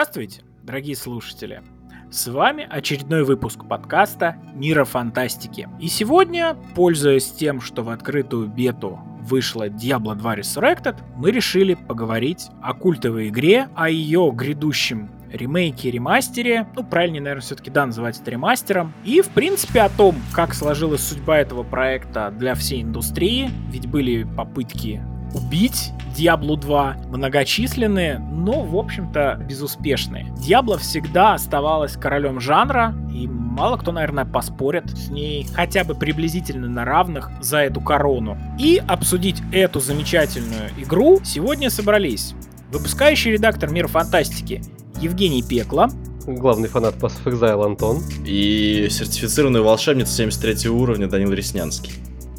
Здравствуйте, дорогие слушатели! С вами очередной выпуск подкаста «Мира фантастики». И сегодня, пользуясь тем, что в открытую бету вышла Diablo 2 Resurrected, мы решили поговорить о культовой игре, о ее грядущем ремейке, ремастере, ну, правильнее, наверное, все-таки, да, называть это ремастером, и, в принципе, о том, как сложилась судьба этого проекта для всей индустрии, ведь были попытки убить Diablo 2, многочисленные, но, в общем-то, безуспешные. Diablo всегда оставалась королем жанра, и мало кто, наверное, поспорит с ней хотя бы приблизительно на равных за эту корону. И обсудить эту замечательную игру сегодня собрались выпускающий редактор Мира Фантастики Евгений Пекла, главный фанат Pass of Exile Антон и сертифицированная волшебница 73 уровня Данил Реснянский.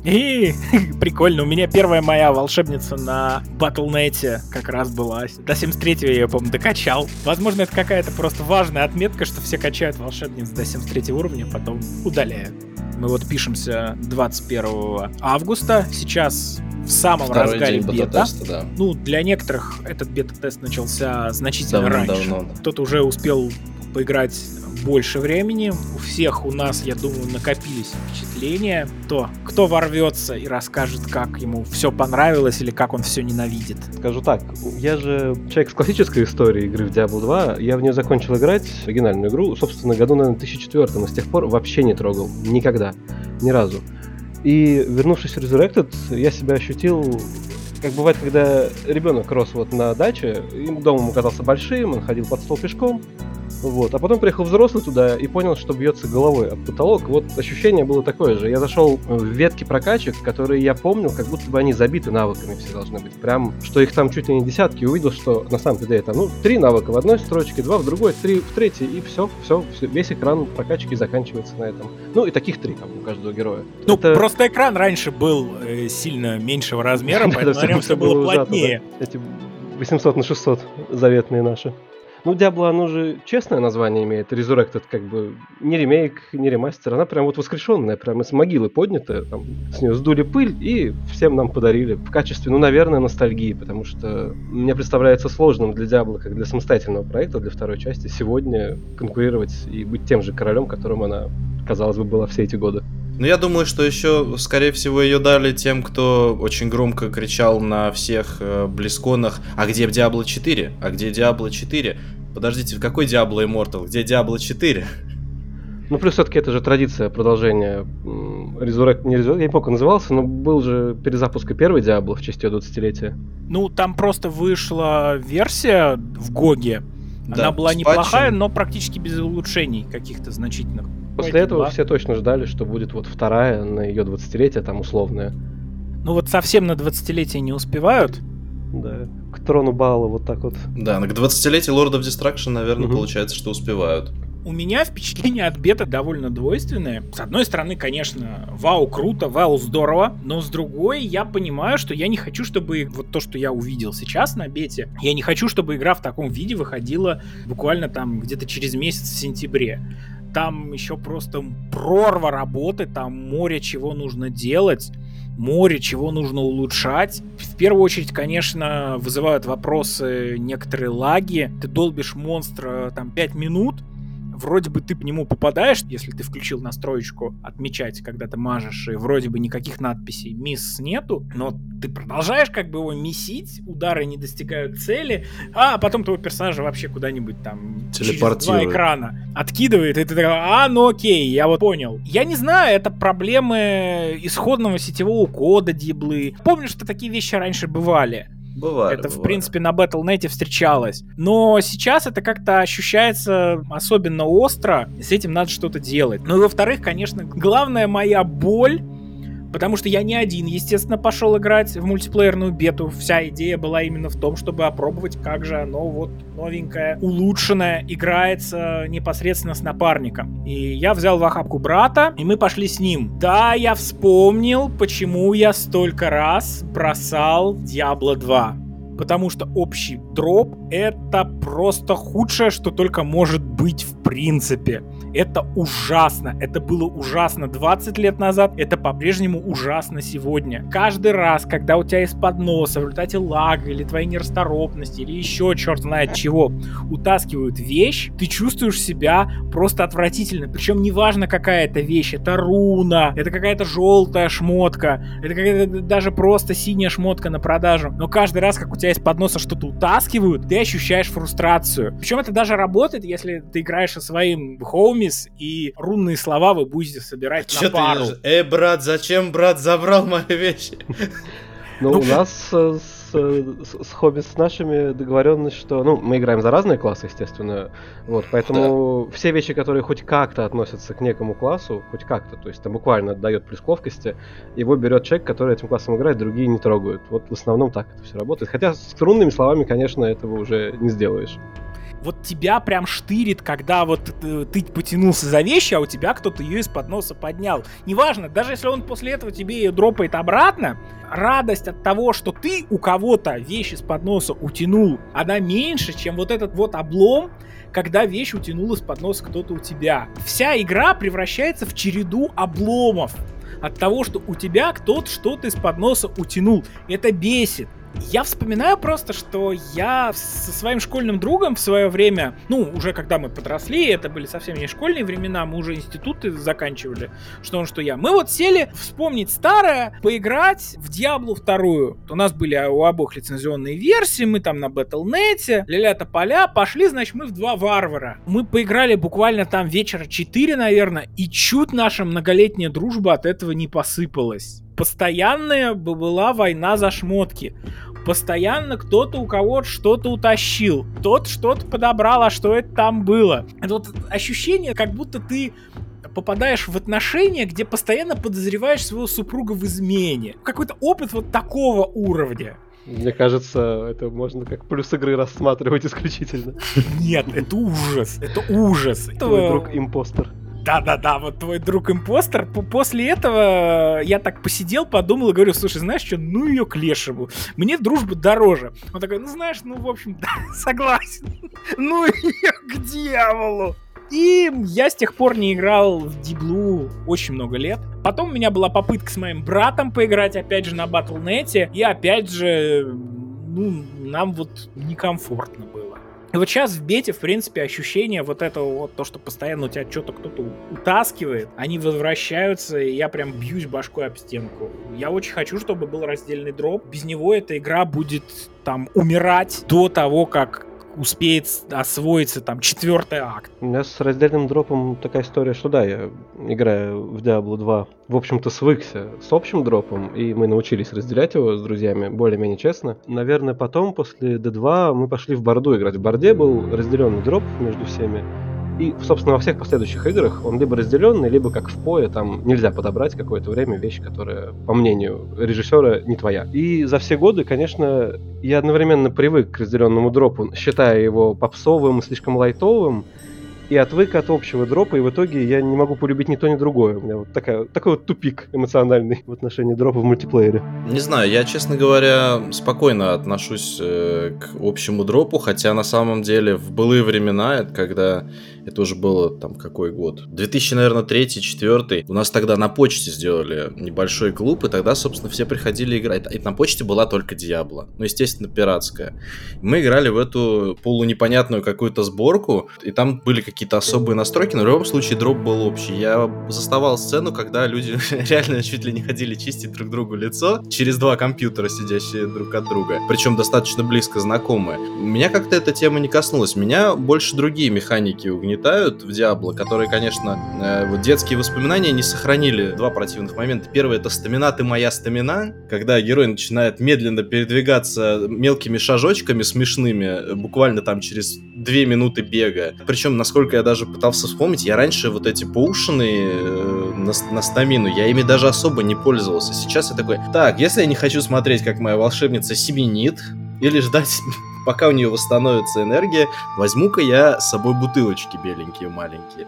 И прикольно, у меня первая моя волшебница на Battle.net как раз была. До 73-го я ее, по-моему, докачал. Возможно, это какая-то просто важная отметка, что все качают волшебниц до 73 уровня, потом удаляют. Мы вот пишемся 21 августа. Сейчас в самом Второй разгаре бета. Да. Ну, для некоторых этот бета-тест начался значительно Давно, раньше. Давно, да. Кто-то уже успел поиграть больше времени. У всех у нас, я думаю, накопились впечатления. То, кто ворвется и расскажет, как ему все понравилось или как он все ненавидит. Скажу так, я же человек с классической историей игры в Diablo 2. Я в нее закончил играть, оригинальную игру, собственно, году, наверное, 2004 и с тех пор вообще не трогал. Никогда. Ни разу. И вернувшись в Resurrected, я себя ощутил как бывает, когда ребенок рос вот на даче, им домом оказался большим, он ходил под стол пешком, вот. А потом приехал взрослый туда и понял, что бьется головой об потолок. Вот ощущение было такое же. Я зашел в ветки прокачек, которые я помнил, как будто бы они забиты навыками все должны быть. Прям, что их там чуть ли не десятки, увидел, что на самом деле там, ну, три навыка в одной строчке, два в другой, три в третьей, и все, все, все весь экран прокачки заканчивается на этом. Ну, и таких три, там, у каждого героя. Ну, Это... просто экран раньше был э, сильно меньшего размера, поэтому на нем все было плотнее. Эти 800 на 600 заветные наши. Ну, Diablo, оно же честное название имеет, Resurrected, как бы не ремейк, не ремастер, она прям вот воскрешенная, прям из могилы поднятая, там, с нее сдули пыль и всем нам подарили в качестве, ну, наверное, ностальгии, потому что мне представляется сложным для Diablo, как для самостоятельного проекта, для второй части, сегодня конкурировать и быть тем же королем, которым она, казалось бы, была все эти годы. Ну, я думаю, что еще, скорее всего, ее дали тем, кто очень громко кричал на всех э, близконах, а где Diablo 4? А где Diablo 4? Подождите, какой Diablo Immortal? Где Diablo 4? Ну, плюс все-таки это же традиция продолжения. Resurrect, не Resurrect, я не помню, как назывался, но был же перезапуск первой Diablo в честь ее 20-летия. Ну, там просто вышла версия в Гоге. Да, Она была неплохая, но практически без улучшений каких-то значительных. После Пойти этого два. все точно ждали, что будет вот вторая на ее 20-летие, там условная. Ну вот совсем на 20-летие не успевают. Да, к трону Баала вот так вот. Да, к 20-летию Lord of Destruction, наверное, угу. получается, что успевают. У меня впечатление от бета довольно двойственное. С одной стороны, конечно, вау, круто, вау, здорово, но с другой, я понимаю, что я не хочу, чтобы вот то, что я увидел сейчас на бете, я не хочу, чтобы игра в таком виде выходила буквально там где-то через месяц в сентябре там еще просто прорва работы, там море чего нужно делать, море чего нужно улучшать. В первую очередь, конечно, вызывают вопросы некоторые лаги. Ты долбишь монстра там 5 минут, вроде бы ты по нему попадаешь, если ты включил настроечку отмечать, когда ты мажешь, и вроде бы никаких надписей мисс нету, но ты продолжаешь как бы его месить, удары не достигают цели, а потом твоего персонажа вообще куда-нибудь там через два экрана откидывает, и ты такой, а, ну окей, я вот понял. Я не знаю, это проблемы исходного сетевого кода диблы. Помню, что такие вещи раньше бывали. Бывает. Это, бывает. в принципе, на Battle.net встречалось. Но сейчас это как-то ощущается особенно остро, с этим надо что-то делать. Ну и во-вторых, конечно, главная моя боль Потому что я не один, естественно, пошел играть в мультиплеерную бету. Вся идея была именно в том, чтобы опробовать, как же оно вот новенькое, улучшенное, играется непосредственно с напарником. И я взял в охапку брата, и мы пошли с ним. Да, я вспомнил, почему я столько раз бросал Diablo 2 потому что общий дроп — это просто худшее, что только может быть в принципе. Это ужасно. Это было ужасно 20 лет назад. Это по-прежнему ужасно сегодня. Каждый раз, когда у тебя из-под носа в результате лага или твоей нерасторопности или еще черт знает чего утаскивают вещь, ты чувствуешь себя просто отвратительно. Причем неважно, какая это вещь. Это руна, это какая-то желтая шмотка, это какая-то даже просто синяя шмотка на продажу. Но каждый раз, как у тебя из-под носа что-то утаскивают, ты ощущаешь фрустрацию. Причем это даже работает, если ты играешь со своим хоумис, и рунные слова вы будете собирать Чё на пару. ты, э, брат, зачем брат забрал мои вещи? Ну, Ну, у нас э, с, э, с, с хобби с нашими договоренность, что, ну, мы играем за разные классы, естественно, вот, поэтому все вещи, которые хоть как-то относятся к некому классу, хоть как-то, то есть там буквально дает плюс к ловкости, его берет человек, который этим классом играет, другие не трогают. Вот в основном так это все работает. Хотя с рунными словами, конечно, этого уже не сделаешь. Вот тебя прям штырит, когда вот э, ты потянулся за вещи, а у тебя кто-то ее из-под носа поднял. Неважно, даже если он после этого тебе ее дропает обратно, радость от того, что ты у кого-то вещь из-под носа утянул, она меньше, чем вот этот вот облом, когда вещь утянул из-под носа кто-то у тебя. Вся игра превращается в череду обломов от того, что у тебя кто-то что-то из-под носа утянул. Это бесит. Я вспоминаю просто, что я со своим школьным другом в свое время, ну, уже когда мы подросли, это были совсем не школьные времена, мы уже институты заканчивали, что он, что я. Мы вот сели вспомнить старое, поиграть в Диаблу вторую. У нас были у обоих лицензионные версии, мы там на Battle.net, ля-ля поля, пошли, значит, мы в два варвара. Мы поиграли буквально там вечера 4, наверное, и чуть наша многолетняя дружба от этого не посыпалась. Постоянная бы была война за шмотки. Постоянно кто-то у кого-то что-то утащил. Тот что-то подобрал, а что это там было. Это вот ощущение, как будто ты попадаешь в отношения, где постоянно подозреваешь своего супруга в измене. Какой-то опыт вот такого уровня. Мне кажется, это можно как плюс игры рассматривать исключительно. Нет, это ужас. Это ужас. Твой друг импостер. Да-да-да, вот твой друг импостер. П- После этого я так посидел, подумал и говорю, слушай, знаешь что, ну ее к лешему. Мне дружба дороже. Он такой, ну знаешь, ну в общем, да, согласен. Ну ее к дьяволу. И я с тех пор не играл в Диблу очень много лет. Потом у меня была попытка с моим братом поиграть, опять же, на Battle.net. И опять же, ну, нам вот некомфортно было. И вот сейчас в бете, в принципе, ощущение вот этого вот, то, что постоянно у тебя что-то кто-то утаскивает, они возвращаются, и я прям бьюсь башкой об стенку. Я очень хочу, чтобы был раздельный дроп. Без него эта игра будет там умирать до того, как успеет освоиться там четвертый акт. У меня с раздельным дропом такая история, что да, я играю в Diablo 2, в общем-то свыкся с общим дропом, и мы научились разделять его с друзьями более-менее честно. Наверное, потом, после D2, мы пошли в Борду играть. В Борде был разделенный дроп между всеми, и, собственно, во всех последующих играх он либо разделенный, либо как в пое, там нельзя подобрать какое-то время вещь, которая, по мнению режиссера, не твоя. И за все годы, конечно, я одновременно привык к разделенному дропу, считая его попсовым, слишком лайтовым, и отвык от общего дропа, и в итоге я не могу полюбить ни то, ни другое. У меня вот такая, такой вот тупик эмоциональный в отношении дропа в мультиплеере. Не знаю, я, честно говоря, спокойно отношусь э, к общему дропу, хотя на самом деле в былые времена, когда это уже было там какой год? 2000, наверное, третий, четвертый. У нас тогда на почте сделали небольшой клуб, и тогда, собственно, все приходили играть. И на почте была только Диабло. Ну, естественно, пиратская. Мы играли в эту полунепонятную какую-то сборку, и там были какие-то особые настройки, но в любом случае дроп был общий. Я заставал сцену, когда люди реально чуть ли не ходили чистить друг другу лицо через два компьютера, сидящие друг от друга. Причем достаточно близко знакомые. Меня как-то эта тема не коснулась. Меня больше другие механики угнетают в Диабло, которые, конечно, э, вот детские воспоминания не сохранили два противных момента. Первый это стамина, ты моя стамина, когда герой начинает медленно передвигаться мелкими шажочками смешными, э, буквально там через две минуты бега. Причем, насколько я даже пытался вспомнить, я раньше вот эти поушены э, на, на стамину, я ими даже особо не пользовался. Сейчас я такой, так, если я не хочу смотреть, как моя волшебница семенит, или ждать, пока у нее восстановится энергия, возьму-ка я с собой бутылочки беленькие маленькие.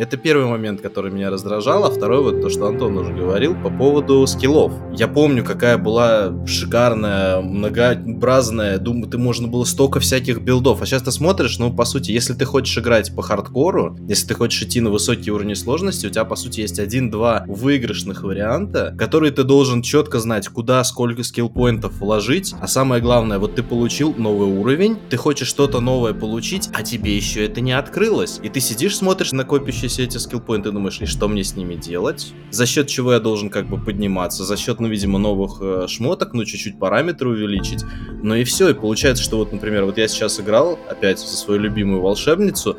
Это первый момент, который меня раздражал, а второй вот то, что Антон уже говорил по поводу скиллов. Я помню, какая была шикарная, многообразная, думаю, ты можно было столько всяких билдов. А сейчас ты смотришь, ну, по сути, если ты хочешь играть по хардкору, если ты хочешь идти на высокие уровни сложности, у тебя, по сути, есть один-два выигрышных варианта, которые ты должен четко знать, куда, сколько скилл-поинтов вложить. А самое главное, вот ты получил новый уровень, ты хочешь что-то новое получить, а тебе еще это не открылось. И ты сидишь, смотришь на копящие все эти скиллпоинты, думаешь, и что мне с ними делать? За счет чего я должен как бы подниматься? За счет, ну, видимо, новых э, шмоток, ну, чуть-чуть параметры увеличить. Ну и все, и получается, что вот, например, вот я сейчас играл опять за свою любимую волшебницу,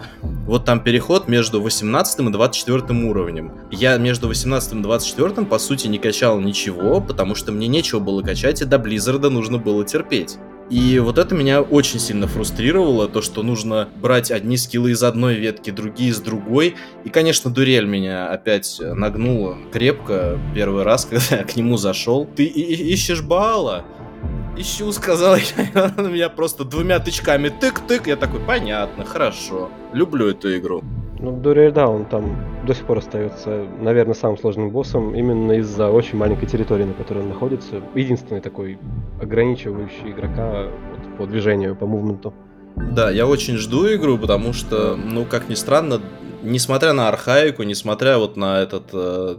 вот там переход между 18 и 24 уровнем. Я между 18 и 24, по сути, не качал ничего, потому что мне нечего было качать, и до Близзарда нужно было терпеть. И вот это меня очень сильно фрустрировало, то, что нужно брать одни скиллы из одной ветки, другие из другой. И, конечно, дурель меня опять нагнула крепко первый раз, когда я к нему зашел. Ты ищешь Баала? Ищу, сказал я, он меня просто двумя тычками тык-тык, я такой, понятно, хорошо, люблю эту игру. Ну, Дуриэль, да, он там до сих пор остается, наверное, самым сложным боссом именно из-за очень маленькой территории, на которой он находится. Единственный такой ограничивающий игрока вот, по движению, по мувменту. Да, я очень жду игру, потому что, ну, как ни странно, несмотря на архаику, несмотря вот на этот э,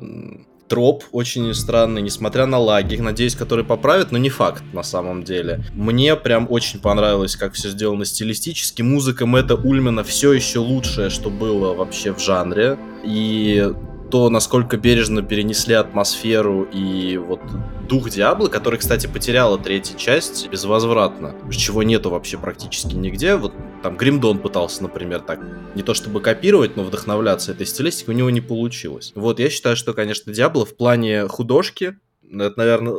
троп очень странный, несмотря на лаги, надеюсь, которые поправят, но не факт на самом деле. Мне прям очень понравилось, как все сделано стилистически. Музыка Мэтта Ульмена все еще лучшее, что было вообще в жанре. И то, насколько бережно перенесли атмосферу и вот дух Диаблы, который, кстати, потеряла третья часть безвозвратно, чего нету вообще практически нигде. Вот там Гримдон пытался, например, так не то чтобы копировать, но вдохновляться этой стилистикой, у него не получилось. Вот, я считаю, что, конечно, Диабло в плане художки это, наверное,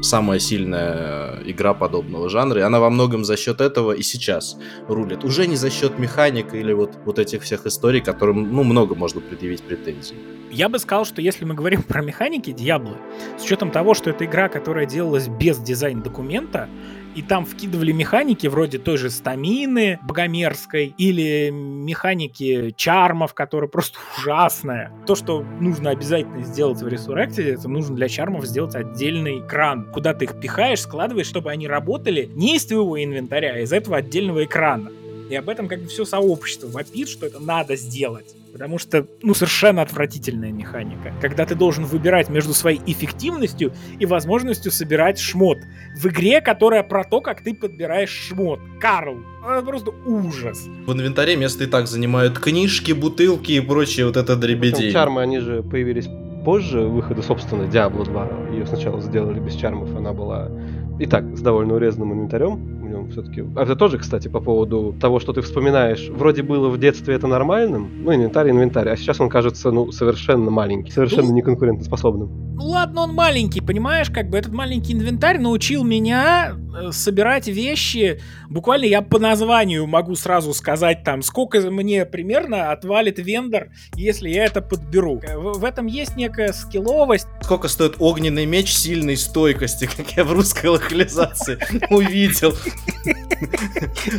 самая сильная игра подобного жанра, и она во многом за счет этого и сейчас рулит. Уже не за счет механика или вот, вот этих всех историй, которым, ну, много можно предъявить претензий. Я бы сказал, что если мы говорим про механики Диаблы, с учетом того, что это игра, которая делалась без дизайн-документа, и там вкидывали механики вроде той же стамины богомерзкой или механики чармов, которые просто ужасная. То, что нужно обязательно сделать в Resurrected, это нужно для чармов сделать отдельный экран, куда ты их пихаешь, складываешь, чтобы они работали не из твоего инвентаря, а из этого отдельного экрана. И об этом как бы все сообщество вопит, что это надо сделать. Потому что, ну, совершенно отвратительная механика. Когда ты должен выбирать между своей эффективностью и возможностью собирать шмот. В игре, которая про то, как ты подбираешь шмот. Карл, это просто ужас. В инвентаре место и так занимают книжки, бутылки и прочее вот это дребедень. Чармы, они же появились позже выхода, собственно, Diablo 2. Ее сначала сделали без чармов, она была и так с довольно урезанным инвентарем все-таки. А это тоже, кстати, по поводу того, что ты вспоминаешь. Вроде было в детстве это нормальным, ну, инвентарь, инвентарь, а сейчас он кажется, ну, совершенно маленький, совершенно ну, неконкурентоспособным. Ну ладно, он маленький, понимаешь, как бы этот маленький инвентарь научил меня э, собирать вещи. Буквально я по названию могу сразу сказать там, сколько мне примерно отвалит вендор, если я это подберу. В, в этом есть некая скилловость. Сколько стоит огненный меч сильной стойкости, как я в русской локализации увидел.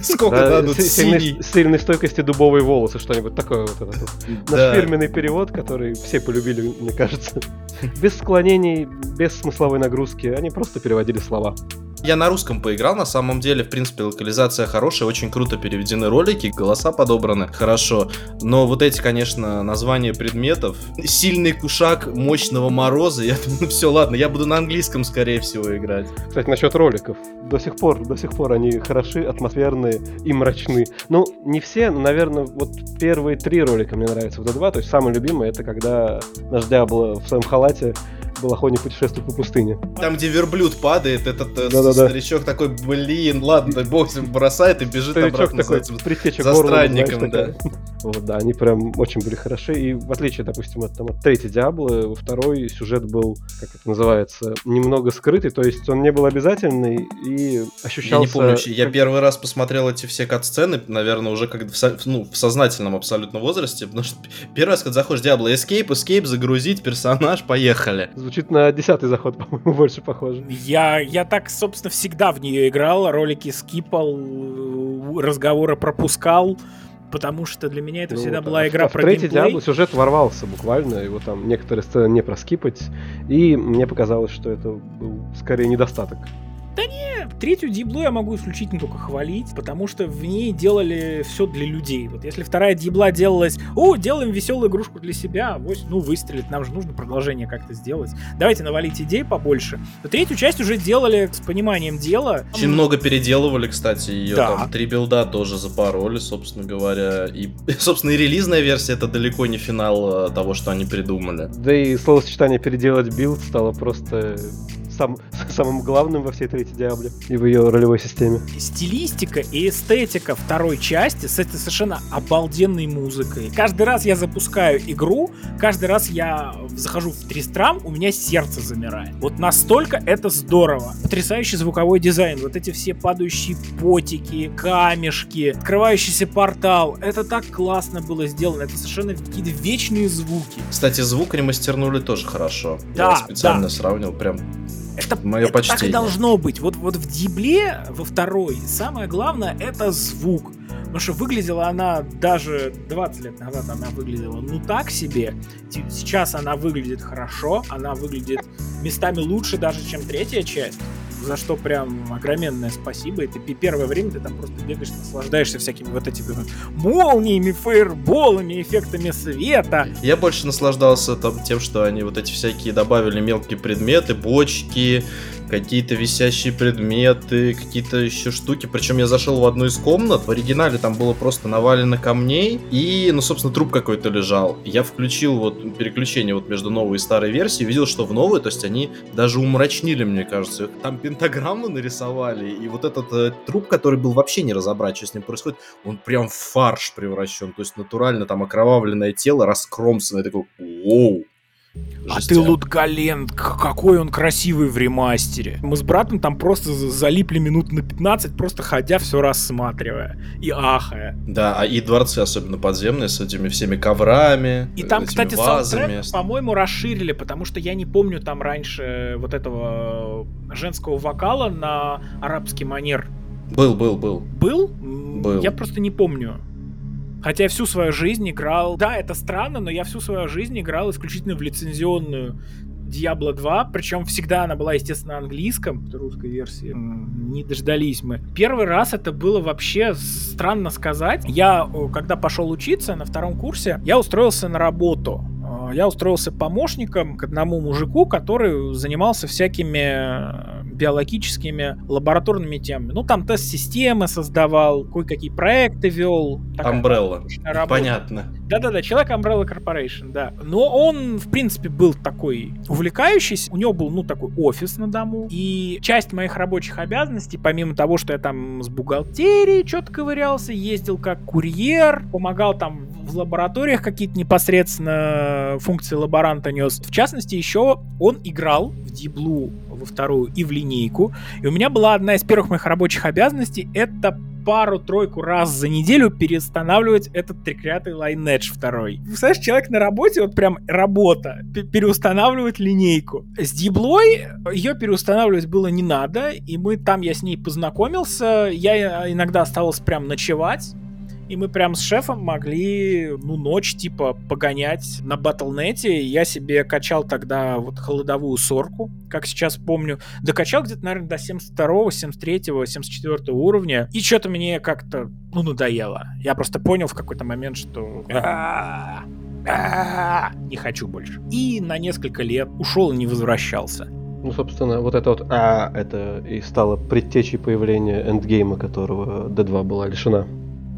Сколько дадут синий? Сильной стойкости дубовые волосы, что-нибудь такое вот. Наш фирменный перевод, который все полюбили, мне кажется. Без склонений, без смысловой нагрузки, они просто переводили слова. Я на русском поиграл, на самом деле, в принципе, локализация хорошая, очень круто переведены ролики, голоса подобраны хорошо, но вот эти, конечно, названия предметов, сильный кушак мощного мороза, я думаю, ну все, ладно, я буду на английском, скорее всего, играть. Кстати, насчет роликов, до сих пор, до сих пор они хороши, атмосферные и мрачны. Ну, не все, но, наверное, вот первые три ролика мне нравятся в D2, то есть самый любимый, это когда наш Диабло в своем халате Балахоне путешествует по пустыне. Там, где верблюд падает, этот да -да -да. старичок такой, блин, ладно, бог бросает и бежит старичок обратно такой, за, этим, за странником, да. Вот, да, они прям очень были хороши. И в отличие, допустим, от, там, от третьей Диаблы, второй сюжет был, как это называется, немного скрытый, то есть он не был обязательный и ощущался... Я не помню, я первый раз посмотрел эти все кат-сцены, наверное, уже как в, ну, в сознательном абсолютно возрасте, потому что первый раз, когда заходишь в Диабло, Escape, Escape, загрузить персонаж, поехали. Звучит на десятый заход, по-моему, больше похоже. Я, я так, собственно, всегда в нее играл, ролики скипал, разговоры пропускал. потому что для меня это Ну, всегда вот, была а в- игра а в про третий геймплей. Диабло сюжет ворвался буквально, его там некоторые сцены не проскипать, и мне показалось, что это был скорее недостаток. Третью Диблу я могу исключительно только хвалить, потому что в ней делали все для людей. Вот если вторая Дибла делалась, о, делаем веселую игрушку для себя, авось, ну, выстрелит, нам же нужно продолжение как-то сделать. Давайте навалить идей побольше. То третью часть уже делали с пониманием дела. Очень много переделывали, кстати, ее Да. там три билда тоже запороли, собственно говоря. И, собственно, и релизная версия это далеко не финал э, того, что они придумали. Да и словосочетание «переделать билд» стало просто сам- самым главным во всей третьей Диабле и в ее ролевой системе. стилистика и эстетика второй части с этой совершенно обалденной музыкой. Каждый раз я запускаю игру, каждый раз я захожу в Тристрам, у меня сердце замирает. Вот настолько это здорово. Потрясающий звуковой дизайн, вот эти все падающие потики, камешки, открывающийся портал. Это так классно было сделано, это совершенно какие-то вечные звуки. Кстати, звук ремастернули тоже хорошо. Да, Я специально да. сравнил, прям Это, Моё это так и должно быть. Вот, вот в Дибле, во второй, самое главное это звук. Потому что выглядела она даже 20 лет назад она выглядела ну так себе. Сейчас она выглядит хорошо, она выглядит местами лучше даже, чем третья часть. За что прям огроменное спасибо. И ты пе- первое время ты там просто бегаешь, наслаждаешься всякими вот этими вот молниями, фейерболами, эффектами света. Я больше наслаждался там тем, что они вот эти всякие добавили мелкие предметы, бочки, какие-то висящие предметы, какие-то еще штуки. Причем я зашел в одну из комнат, в оригинале там было просто навалено камней, и, ну, собственно, труп какой-то лежал. Я включил вот переключение вот между новой и старой версией, видел, что в новой, то есть они даже умрачнили, мне кажется. Там пентаграмму нарисовали, и вот этот э, труп, который был вообще не разобрать, что с ним происходит, он прям в фарш превращен. То есть натурально там окровавленное тело, раскромсанное, такой, воу. А Жестяк. ты Лутгален, какой он красивый в ремастере. Мы с братом там просто за- залипли минут на 15, просто ходя все рассматривая и ахая. Да, а и дворцы, особенно подземные, с этими всеми коврами, И там, кстати, вазами. по-моему, расширили, потому что я не помню там раньше вот этого женского вокала на арабский манер. Был, был, был. Был? Был. Я просто не помню. Хотя я всю свою жизнь играл... Да, это странно, но я всю свою жизнь играл исключительно в лицензионную Diablo 2, причем всегда она была, естественно, на английском, русской версии. Не дождались мы. Первый раз это было вообще странно сказать. Я, когда пошел учиться на втором курсе, я устроился на работу. Э, Я устроился помощником к одному мужику, который занимался всякими э, биологическими лабораторными темами. Ну, там тест-системы создавал, кое-какие проекты вел. Работа. Понятно. Да-да-да, человек Umbrella Corporation, да. Но он, в принципе, был такой увлекающийся. У него был, ну, такой офис на дому. И часть моих рабочих обязанностей, помимо того, что я там с бухгалтерией что-то ковырялся, ездил как курьер, помогал там в лабораториях какие-то непосредственно функции лаборанта нес. В частности, еще он играл в Диблу во вторую и в линейку. И у меня была одна из первых моих рабочих обязанностей, это пару-тройку раз за неделю переустанавливать этот треклятый Lineage второй. Представляешь, человек на работе, вот прям работа, пе- переустанавливать линейку. С Диблой ее переустанавливать было не надо, и мы там, я с ней познакомился, я иногда оставался прям ночевать, и мы прям с шефом могли, ну, ночь, типа, погонять на батлнете. Я себе качал тогда вот холодовую сорку, как сейчас помню. Докачал где-то, наверное, до 72, 73, 74 уровня. И что-то мне как-то, ну, надоело. Я просто понял в какой-то момент, что... «А, а, Не хочу больше. И на несколько лет ушел и не возвращался. Ну, собственно, вот это вот «а» это и стало предтечей появления эндгейма, которого D2 была лишена.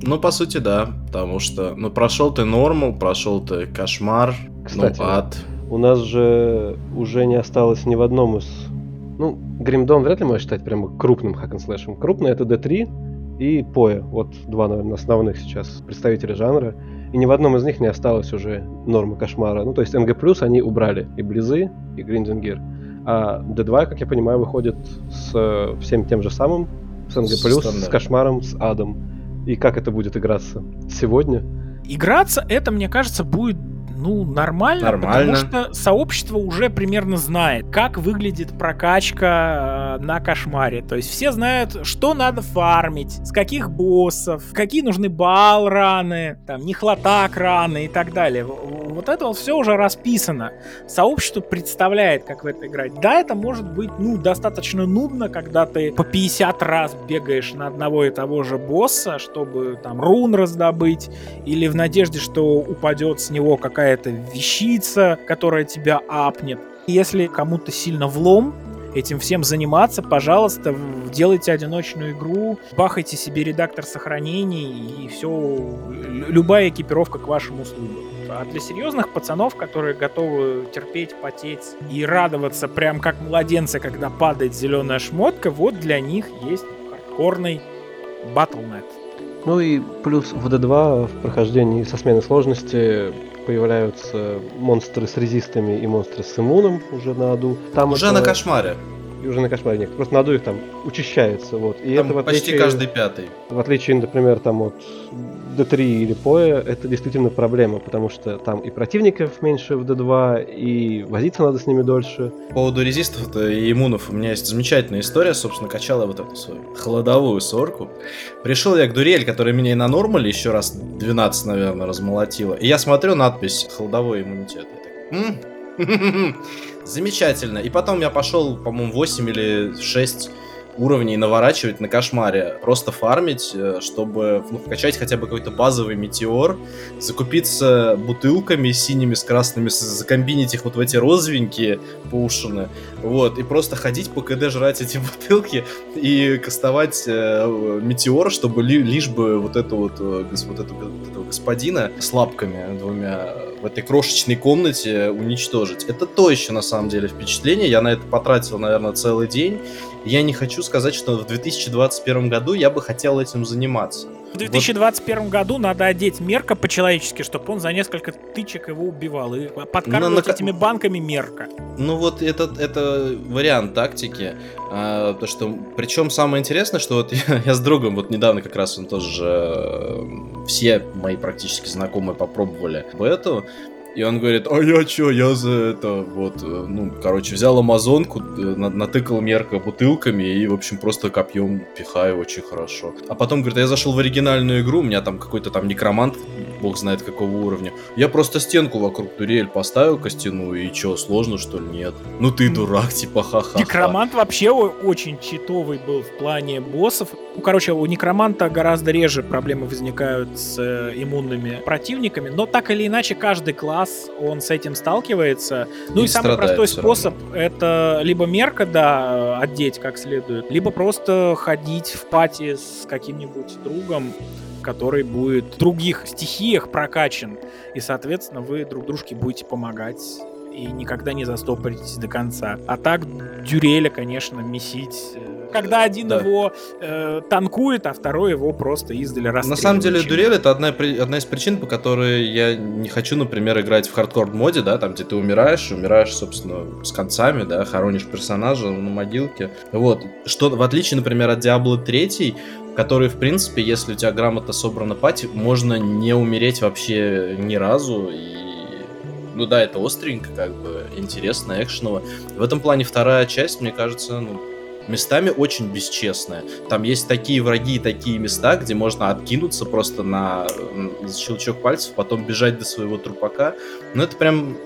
Ну, по сути, да. Потому что, ну, прошел ты нормал, прошел ты кошмар, Кстати, ну, ад. У нас же уже не осталось ни в одном из... Ну, Гримдом вряд ли можно считать прямо крупным хакн-слэшем. Крупный это D3 и Поя. Вот два, наверное, основных сейчас представителя жанра. И ни в одном из них не осталось уже нормы кошмара. Ну, то есть NG+, они убрали и Близы, и Гриндингир. А D2, как я понимаю, выходит с всем тем же самым, с NG+, с Стандарт. кошмаром, с адом. И как это будет играться сегодня? Играться это, мне кажется, будет Ну, нормально, Нормально. потому что сообщество уже примерно знает, как выглядит прокачка э, на кошмаре. То есть все знают, что надо фармить, с каких боссов, какие нужны бал раны, там, нехлотак раны и так далее. Вот это все уже расписано. Сообщество представляет, как в это играть. Да, это может быть, ну, достаточно нудно, когда ты по 50 раз бегаешь на одного и того же босса, чтобы там рун раздобыть, или в надежде, что упадет с него какая-то вещица, которая тебя апнет. Если кому-то сильно влом этим всем заниматься, пожалуйста, делайте одиночную игру, бахайте себе редактор сохранений и все, любая экипировка к вашим услугам. А для серьезных пацанов, которые готовы терпеть, потеть и радоваться прям как младенцы, когда падает зеленая шмотка, вот для них есть хардкорный Battle.net. Ну и плюс в D2 в прохождении со сменой сложности появляются монстры с резистами и монстры с иммуном уже на аду. Там Уже это- на кошмаре. И уже на кошмаре нет. Просто на аду их там учащается. Вот. И Там это почти отличие- каждый пятый. В отличие, например, там от D3 или Поя, это действительно проблема, потому что там и противников меньше в D2, и возиться надо с ними дольше. По поводу резистов и иммунов у меня есть замечательная история. Собственно, качал я вот эту свою холодовую сорку. Пришел я к Дурель, которая меня и на нормале еще раз 12, наверное, размолотила. И я смотрю надпись «Холодовой иммунитет». Я так, «М? Замечательно. И потом я пошел, по-моему, 8 или 6 уровней наворачивать на кошмаре, просто фармить, э, чтобы ну, вкачать хотя бы какой-то базовый метеор, закупиться бутылками синими с красными, закомбинить их вот в эти розовенькие поушины, вот, и просто ходить по КД жрать эти бутылки и кастовать э, метеор, чтобы ли- лишь бы вот эту вот, э, вот, эту, вот этого господина с лапками двумя в этой крошечной комнате уничтожить. Это то еще на самом деле впечатление. Я на это потратил, наверное, целый день. Я не хочу сказать, что в 2021 году я бы хотел этим заниматься. В 2021 году надо одеть Мерка по-человечески, чтобы он за несколько тычек его убивал. И подкармливать Ну, на- этими банками Мерка. Ну вот это, это вариант тактики. А, то, что, причем самое интересное, что вот я, я с другом вот недавно как раз он тоже все мои практически знакомые попробовали бету. И он говорит, а я чё, я за это, вот, э, ну, короче, взял амазонку, э, на- натыкал мерка бутылками и, в общем, просто копьем пихаю очень хорошо. А потом, говорит, а я зашел в оригинальную игру, у меня там какой-то там некромант, бог знает какого уровня. Я просто стенку вокруг турель поставил костяную, и чё, сложно что ли? Нет. Ну ты дурак, типа ха-ха. Некромант вообще очень читовый был в плане боссов. Ну, короче, у некроманта гораздо реже проблемы возникают с э, иммунными противниками, но так или иначе каждый класс, он с этим сталкивается. Ну И и, самый простой способ это либо мерка, да, одеть как следует, либо просто ходить в пати с каким-нибудь другом, который будет в других стихиях прокачан, и, соответственно, вы друг дружке будете помогать и никогда не застопоритесь до конца. А так Дюреля, конечно, месить. э, Когда один Да. его э, танкует, а второй его просто издали На расстреливает. самом деле, Дурель это одна, одна из причин, по которой я не хочу, например, играть в хардкор моде, да, там, где ты умираешь, умираешь, собственно, с концами, да, хоронишь персонажа на могилке. Вот. Что, в отличие, например, от Diablo 3, который, в принципе, если у тебя грамотно собрана пати, можно не умереть вообще ни разу, и ну да, это остренько, как бы, интересно, экшеново. В этом плане вторая часть, мне кажется, ну, местами очень бесчестная. Там есть такие враги и такие места, где можно откинуться просто на щелчок пальцев, потом бежать до своего трупака. Ну, это прям...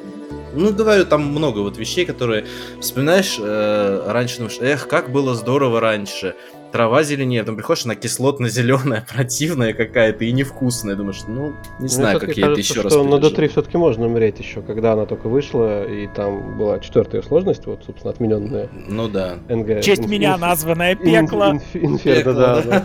Ну, говорю, там много вот вещей, которые... Вспоминаешь, э, раньше думаешь, эх, как было здорово раньше. Трава зеленее, потом приходишь, она кислотно-зеленая, противная какая-то и невкусная. Думаешь, ну, не Мне знаю, как я это еще раз что на пережил. D3 все-таки можно умереть еще, когда она только вышла, и там была четвертая сложность, вот, собственно, отмененная Ну да. НГ. В честь Инф- меня ин- пекло. инф- Инферно, Пекло, да.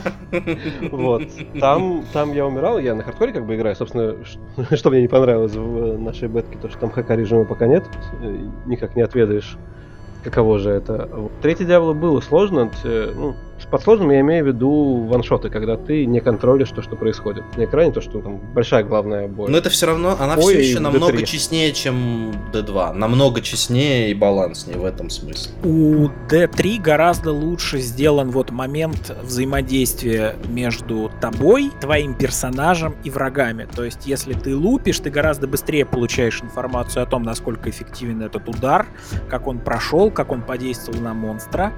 Вот. Там, там я умирал, я на хардкоре как бы играю. Собственно, что мне не понравилось в э, нашей бетке, то что там ХК режима пока нет, э, никак не отведаешь, каково же это. Третий Диабло было сложно, э, ну, Под сложным я имею в виду ваншоты, когда ты не контролишь то, что происходит. На экране то, что там большая главная боль. Но это все равно, она Ой, все еще D3. намного честнее, чем D2. Намного честнее и баланснее в этом смысле. У D3 гораздо лучше сделан вот момент взаимодействия между тобой, твоим персонажем и врагами. То есть, если ты лупишь, ты гораздо быстрее получаешь информацию о том, насколько эффективен этот удар, как он прошел, как он подействовал на монстра,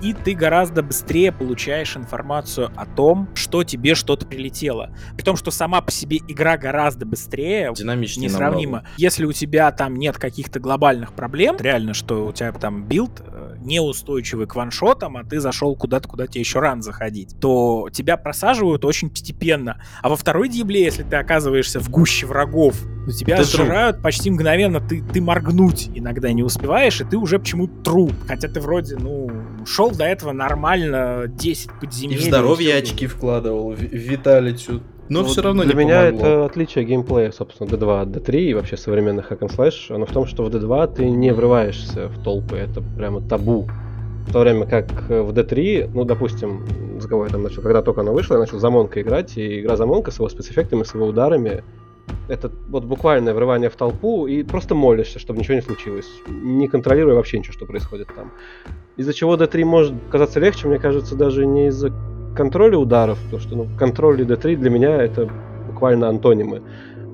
и ты гораздо быстрее получаешь информацию о том, что тебе что-то прилетело. При том, что сама по себе игра гораздо быстрее, Динамичнее несравнимо. намного. Если у тебя там нет каких-то глобальных проблем, реально, что у тебя там билд э, неустойчивый к ваншотам, а ты зашел куда-то, куда тебе еще рано заходить, то тебя просаживают очень постепенно. А во второй дибле, если ты оказываешься в гуще врагов, то тебя Ты труп. сжирают почти мгновенно, ты, ты моргнуть иногда не успеваешь, и ты уже почему-то труп. Хотя ты вроде, ну, шел до этого нормально, 10 И подземелий. в здоровье всё очки вкладывал, в- Виталитю. Но Вот все равно Для не меня помогло. это отличие геймплея, собственно, D2 от D3 и вообще современных hack and slash, оно в том, что в D2 ты не врываешься в толпы, это прямо табу. В то время как э, в D3, ну, допустим, за кого я там начал, когда только оно вышло, я начал за Монка играть, и игра за Монка с его спецэффектами, с его ударами, это вот буквальное врывание в толпу и просто молишься, чтобы ничего не случилось, не контролируя вообще ничего, что происходит там. Из-за чего D3 может казаться легче, мне кажется, даже не из-за контроля ударов, потому что ну, контроль и D3 для меня это буквально антонимы.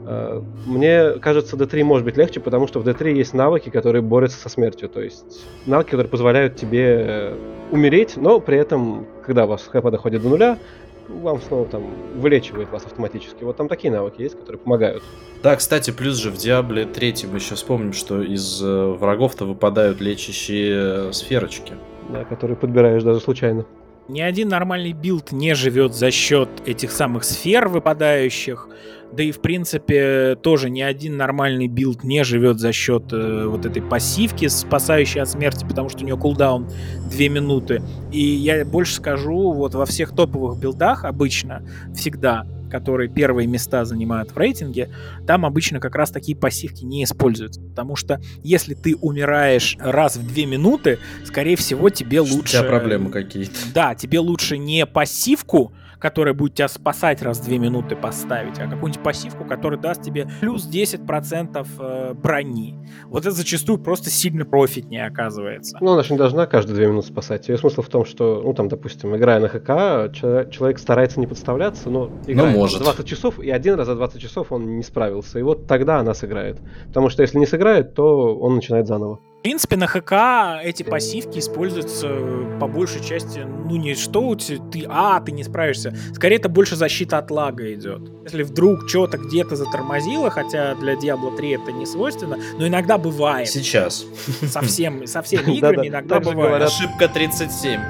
Э, Мне кажется, D3 может быть легче, потому что в D3 есть навыки, которые борются со смертью. То есть навыки, которые позволяют тебе э, умереть, но при этом, когда у вас хп доходит до нуля, вам снова там вылечивает вас автоматически. Вот там такие навыки есть, которые помогают. Да, кстати, плюс же в Диабле 3 мы еще вспомним, что из э, врагов-то выпадают лечащие э, сферочки. Да, которые подбираешь даже случайно. Ни один нормальный билд не живет за счет этих самых сфер выпадающих. Да и в принципе тоже ни один нормальный билд не живет за счет э, вот этой пассивки, спасающей от смерти, потому что у нее кулдаун 2 минуты. И я больше скажу, вот во всех топовых билдах обычно, всегда, которые первые места занимают в рейтинге, там обычно как раз такие пассивки не используются. Потому что если ты умираешь раз в 2 минуты, скорее всего тебе У лучше... тебя проблемы какие-то. Да, тебе лучше не пассивку, которая будет тебя спасать раз в 2 минуты поставить, а какую-нибудь пассивку, которая даст тебе плюс 10% э, брони. Вот это зачастую просто сильно профитнее оказывается. Ну, она же не должна каждые две минуты спасать. Ее смысл в том, что, ну, там, допустим, играя на ХК, че- человек старается не подставляться, но играет может. 20 часов, и один раз за 20 часов он не справился. И вот тогда она сыграет. Потому что если не сыграет, то он начинает заново. В принципе, на ХК эти пассивки используются по большей части, ну не что у тебя, ты, а, ты не справишься. Скорее, это больше защита от лага идет. Если вдруг что-то где-то затормозило, хотя для Diablo 3 это не свойственно, но иногда бывает. Сейчас. Со, всем, со всеми играми иногда бывает. Ошибка 37.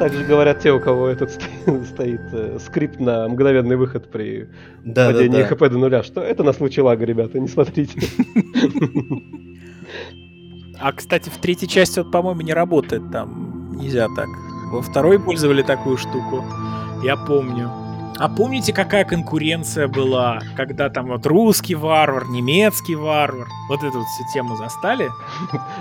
Также говорят те, у кого этот стоит, э, скрипт на мгновенный выход при Да, да, падении да. ХП до нуля, что это на случай лага, ребята, не смотрите. А, кстати, в третьей части, вот, по-моему, не работает там. Нельзя так. Во второй пользовали такую штуку. Я помню. А помните, какая конкуренция была, когда там вот русский варвар, немецкий варвар? Вот эту вот всю тему застали?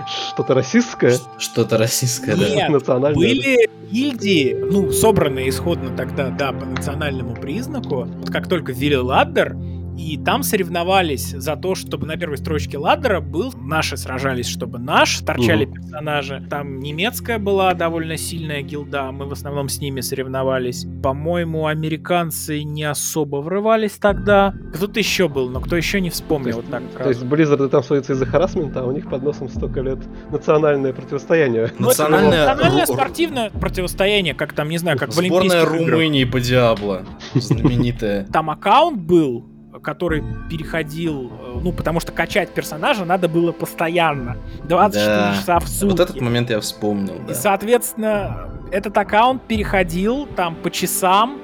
Что-то расистское? Что-то российское, да. Нет. Были гильдии, ну, собранные исходно тогда, да, по национальному признаку. Вот как только ввели ладдер, и там соревновались за то, чтобы на первой строчке ладдера был наши сражались, чтобы наш торчали Мгм. персонажи. Там немецкая была довольно сильная гилда, мы в основном с ними соревновались. По-моему, американцы не особо врывались тогда. Кто-то еще был, но кто еще не вспомнил вот так То есть. Blizzard там судятся из-за харасмента, а у них под носом столько лет национальное противостояние. Ну, Национальное национальное спортивное противостояние, как там, не знаю, как в Сборная Олимпийских играх. Румынии по Диабло. Знаменитая. там аккаунт был, который переходил, э, ну, потому что качать персонажа надо было постоянно, 24 Да. часа в сутки. Вот этот момент я вспомнил, И, да. соответственно, этот аккаунт переходил там по часам,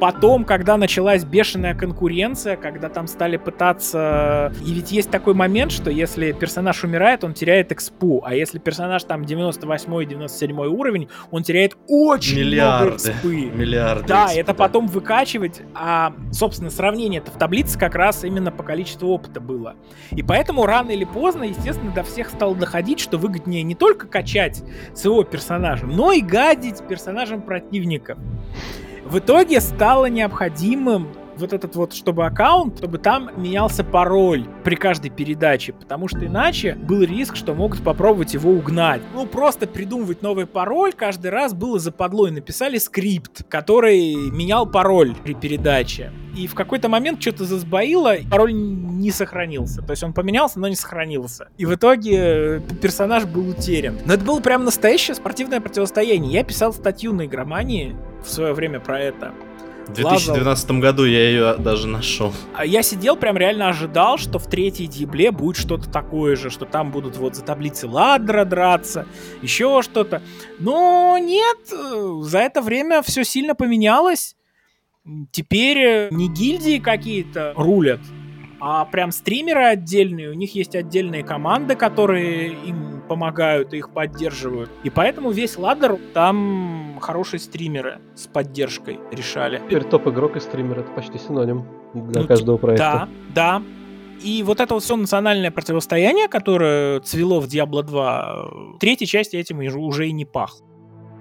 Потом, когда началась бешеная конкуренция, когда там стали пытаться... И ведь есть такой момент, что если персонаж умирает, он теряет экспу, а если персонаж там 98-97 уровень, он теряет очень Миллиарды. много экспы. Миллиарды. Да, экспы, это потом выкачивать, а, собственно, сравнение это в таблице как раз именно по количеству опыта было. И поэтому рано или поздно, естественно, до всех стало доходить, что выгоднее не только качать своего персонажа, но и гадить персонажам противников. В итоге стало необходимым вот этот вот, чтобы аккаунт, чтобы там менялся пароль при каждой передаче, потому что иначе был риск, что могут попробовать его угнать. Ну, просто придумывать новый пароль каждый раз было западло, и написали скрипт, который менял пароль при передаче. И в какой-то момент что-то засбоило, пароль не сохранился. То есть он поменялся, но не сохранился. И в итоге э, персонаж был утерян. Но это было прям настоящее спортивное противостояние. Я писал статью на игромании в свое время про это. В 2012 году я ее даже нашел. А я сидел, прям реально ожидал, что в третьей Диабле будет что-то такое же, что там будут вот за таблицы ладра драться, еще что-то. Но нет, за это время все сильно поменялось. Теперь э, не гильдии какие-то рулят, а прям стримеры отдельные, у них есть отдельные команды, которые им помогают и их поддерживают. И поэтому весь ладер там хорошие стримеры с поддержкой решали. Теперь топ-игрок и стример это почти синоним для Ну, каждого проекта. Да, да. И вот это вот все национальное противостояние, которое цвело в Diablo 2, в третьей части этим уже и не пахло.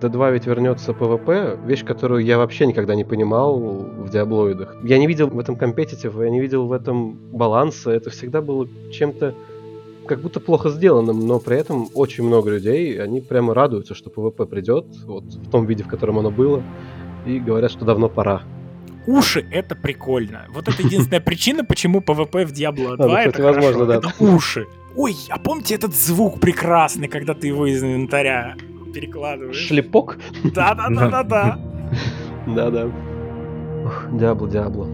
D2 ведь вернется PvP, вещь, которую я вообще никогда не понимал в диаблоидах. Я не видел в этом компетитив, я не видел в этом баланса, это всегда было чем-то как будто плохо сделанным, но при этом очень много людей, они прямо радуются, что PvP придет, вот в том виде, в котором оно было, и говорят, что давно пора. Уши — это прикольно. Вот это единственная причина, почему PvP в Diablo 2 ну, это возможно, да. Это уши. Ой, а помните этот звук прекрасный, когда ты его из инвентаря перекладываешь? Шлепок? Да-да-да-да-да. Да-да. Диабло, Диабло.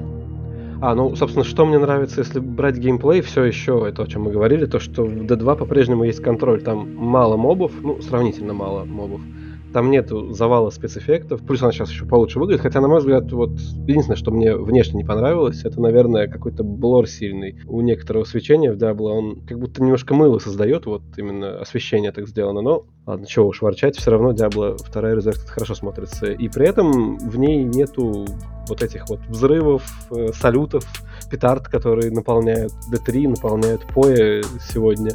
А, ну, собственно, что мне нравится, если брать геймплей, все еще это, о чем мы говорили, то, что в D2 по-прежнему есть контроль. Там мало мобов, ну, сравнительно мало мобов. Там нету завала спецэффектов, плюс она сейчас еще получше выглядит, хотя, на мой взгляд, вот единственное, что мне внешне не понравилось, это, наверное, какой-то блор сильный. У некоторого свечения в Diablo он как будто немножко мыло создает, вот именно освещение так сделано, но ладно, чего уж ворчать, все равно Diablo 2 Resurrected хорошо смотрится. И при этом в ней нету вот этих вот взрывов, э, салютов, петард, которые наполняют D3, наполняют Поe сегодня.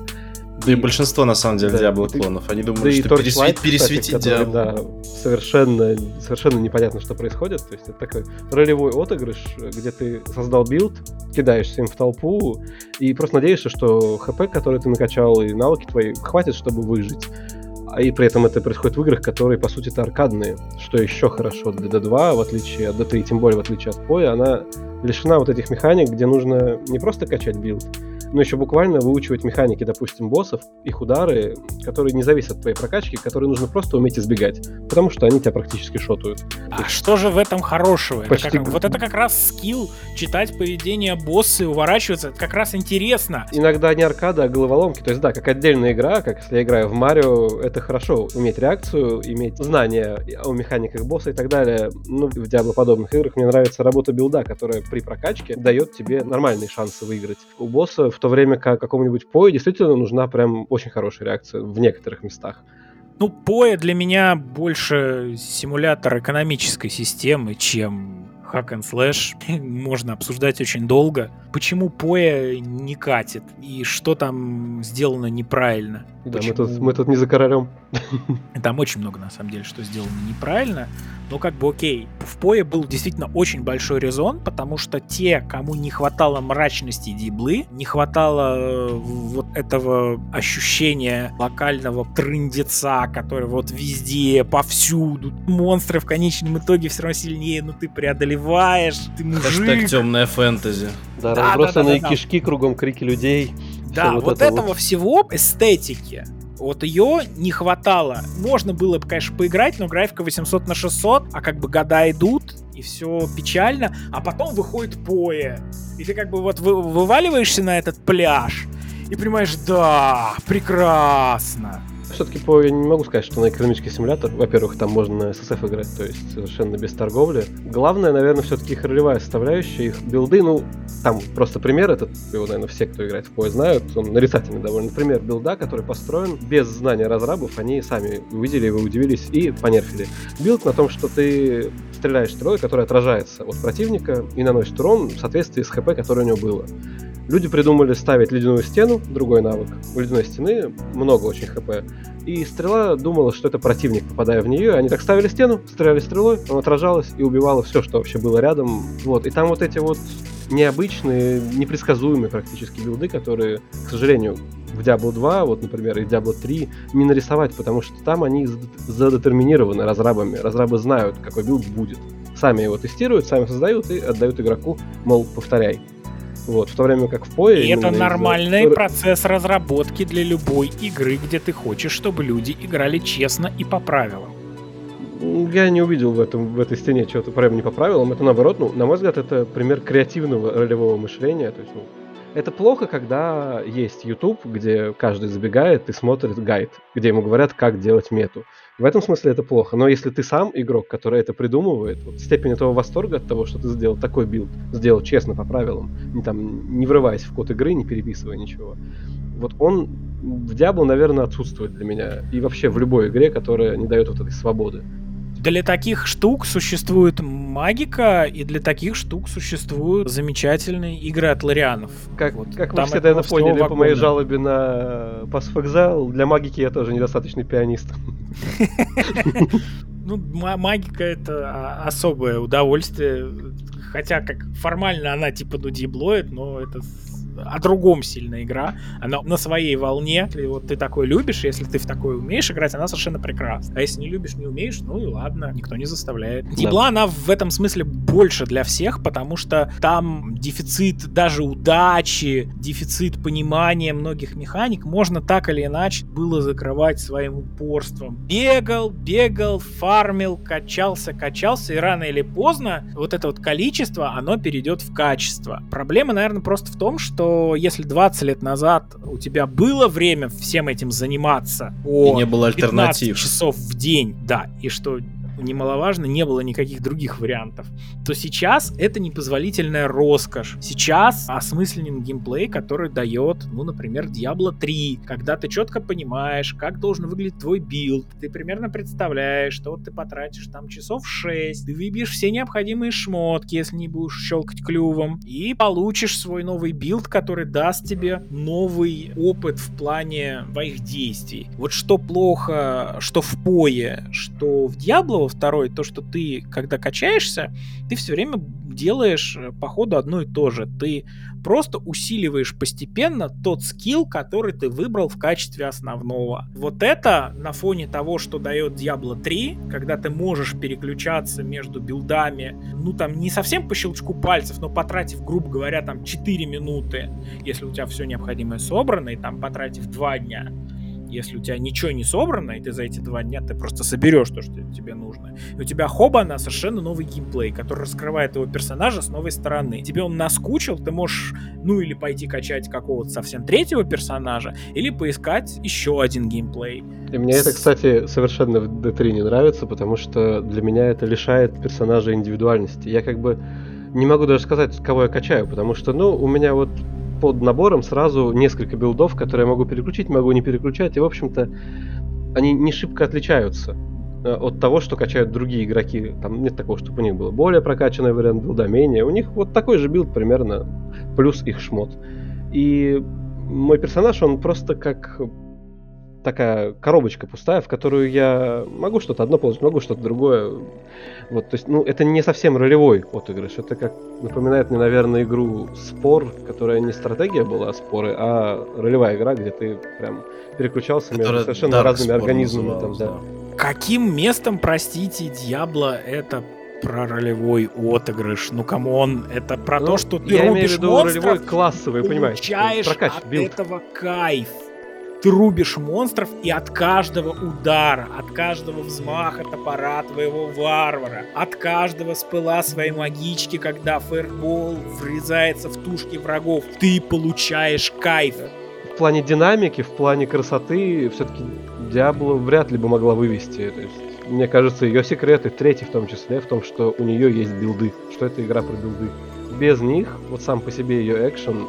Да и большинство, на самом деле, Да, Диабло и клонов. Они Да думают, и что Torchlight, пересве- кстати, пересветить который, Диабло. да, совершенно, совершенно непонятно, что происходит. То есть это такой ролевой отыгрыш, где ты создал билд, кидаешься им в толпу и просто надеешься, что хп, который ты накачал, и навыки твои хватит, чтобы выжить. А и при этом это происходит в играх, которые, по сути, это аркадные. Что еще хорошо для D2, в отличие от D3, тем более в отличие от PoE, она лишена вот этих механик, где нужно не просто качать билд, но еще буквально выучивать механики, допустим, боссов, их удары, которые не зависят от твоей прокачки, которые нужно просто уметь избегать, потому что они тебя практически шотают. А что же в этом хорошего? Это Почти- как- вот это как раз скилл читать поведение босса и уворачиваться. Это как раз интересно. Иногда не аркада, а головоломки. То есть, да, как отдельная игра, как если я играю в Марио, это хорошо. Иметь реакцию, иметь знания о механиках босса и так далее. Ну, в Diablo подобных играх мне нравится работа билда, которая при прокачке дает тебе нормальные шансы выиграть. У босса, в то время как какому-нибудь пое действительно нужна прям очень хорошая реакция в некоторых местах. Ну, Поя для меня больше симулятор экономической системы, чем Hack and Slash. Можно обсуждать очень долго. Почему Поя не катит? И что там сделано неправильно? Да, мы тут, мы тут не за королем. Там очень много, на самом деле, что сделано неправильно. Но как бы окей. В Пое был действительно очень большой резон, потому что те, кому не хватало мрачности диблы, не хватало э, вот этого ощущения локального трындеца, который вот везде, повсюду. Монстры в конечном итоге все равно сильнее, но ты преодолеваешь, ты Хэштег мужик. темная фэнтези. Да, Да, разбросанные да, да, да. кишки, кругом крики людей. Да, Всё вот, это этого всего эстетики. Вот ее не хватало. Можно было бы, конечно, поиграть, но графика 800 на 600, а как бы года идут, и все печально, а потом выходит Пое. И ты как бы вот вы- вываливаешься на этот пляж и понимаешь, да, прекрасно. все-таки по... Я не могу сказать, что на экономический симулятор. Во-первых, там можно на SSF играть, то есть совершенно без торговли. Главное, наверное, все-таки их ролевая составляющая, их билды, ну, там просто пример этот, его, наверное, все, кто играет в PoE, знают, он нарицательный довольно. Пример билда, который построен без знания разрабов, они сами увидели его, удивились и понерфили. Билд на том, что ты стреляешь стрелой, которая отражается от противника и наносит урон в соответствии с ХП, которое у него было. Люди придумали ставить ледяную стену, другой навык. У ледяной стены много очень хп. И стрела думала, что это противник, попадая в нее. Они так ставили стену, стреляли стрелой, она отражалась и убивала все, что вообще было рядом. Вот. И там вот эти вот необычные, непредсказуемые практически билды, которые, к сожалению, в Diablo 2, вот, например, и Diablo 3 не нарисовать, потому что там они задетерминированы разрабами. Разрабы знают, какой билд будет. Сами его тестируют, сами создают и отдают игроку, мол, повторяй. Вот, в то время как в PoE... И это нормальный из... процесс разработки для любой игры, где ты хочешь, чтобы люди играли честно и по правилам. Я не увидел в, этом, в этой стене чего-то прям не по правилам. Это наоборот, ну, на мой взгляд, это пример креативного ролевого мышления. То есть, ну, это плохо, когда есть YouTube, где каждый забегает и смотрит гайд, где ему говорят, как делать мету. В этом смысле это плохо. Но если ты сам игрок, который это придумывает, вот, степень этого восторга от того, что ты сделал такой билд, сделал честно по правилам, не, там, не врываясь в код игры, не переписывая ничего, вот он в Diablo, наверное, отсутствует для меня. И вообще в любой игре, которая не дает вот этой свободы. Для таких штук существует магика, и для таких штук существуют замечательные игры от Ларианов. Как, вот. как вы все, наверное, поняли по моей жалобе на Exile, для магики я тоже недостаточный пианист. Ну, магика это а, особое удовольствие. Хотя, как формально она типа ну диблоид, но это о другом сильная игра. Она на своей волне. Если вот ты такой любишь, если ты в такой умеешь играть, она совершенно прекрасна. А если не любишь, не умеешь, ну и ладно, никто не заставляет. Дибла, да. она в этом смысле больше для всех, потому что там дефицит даже удачи, дефицит понимания многих механик можно так или иначе было закрывать своим упорством. Бегал, бегал, фармил, качался, качался, и рано или поздно вот это вот количество, оно перейдет в качество. Проблема, наверное, просто в том, что что если 20 лет назад у тебя было время всем этим заниматься по и не было альтернатив. часов в день, да, и что немаловажно, не было никаких других вариантов, то сейчас это непозволительная роскошь. Сейчас осмысленен геймплей, который дает, ну, например, Diablo 3, когда ты четко понимаешь, как должен выглядеть твой билд, ты примерно представляешь, что вот ты потратишь там часов 6, ты выбьешь все необходимые шмотки, если не будешь щелкать клювом, и получишь свой новый билд, который даст тебе новый опыт в плане твоих действий. Вот что плохо, что в PoE, что в Diablo второй, то, что ты, когда качаешься, ты все время делаешь э, по ходу одно и то же. Ты просто усиливаешь постепенно тот скилл, который ты выбрал в качестве основного. Вот это на фоне того, что дает Diablo 3, когда ты можешь переключаться между билдами, ну там не совсем по щелчку пальцев, но потратив, грубо говоря, там 4 минуты, если у тебя все необходимое собрано, и там потратив 2 дня, если у тебя ничего не собрано, и ты за эти два дня ты просто соберешь то, что тебе нужно, и у тебя хоба на совершенно новый геймплей, который раскрывает его персонажа с новой стороны. Тебе он наскучил, ты можешь, ну, или пойти качать какого-то совсем третьего персонажа, или поискать еще один геймплей. И мне это, кстати, совершенно в D3 не нравится, потому что для меня это лишает персонажа индивидуальности. Я как бы не могу даже сказать, кого я качаю, потому что, ну, у меня вот под набором сразу несколько билдов, которые я могу переключить, могу не переключать, и, в общем-то, они не шибко отличаются э, от того, что качают другие игроки. Там нет такого, чтобы у них был более прокачанный вариант билда, менее. У них вот такой же билд примерно, плюс их шмот. И мой персонаж, он просто как такая коробочка пустая, в которую я могу что-то одно положить, могу что-то другое. Вот, то есть, ну, это не совсем ролевой отыгрыш. Это как напоминает мне, наверное, игру Spore, которая не стратегия была, а Spore, а ролевая игра, где ты прям переключался которая между совершенно разными организмами. Там, да. Каким местом, простите, Diablo это про ролевой отыгрыш. Ну, come on, это про ну, то, что ты я рубишь имею в виду монстров, ролевой классовый, понимаешь? Прокач, от билд. этого кайф ты рубишь монстров, и от каждого удара, от каждого взмаха топора твоего варвара, от каждого спелла своей магички, когда fireball врезается в тушки врагов, ты получаешь кайф. В плане динамики, в плане красоты, все-таки Диабло вряд ли бы могла вывести. То есть, мне кажется, ее секреты, третий в том числе, в том, что у нее есть билды, что это игра про билды. Без них, вот сам по себе ее экшен,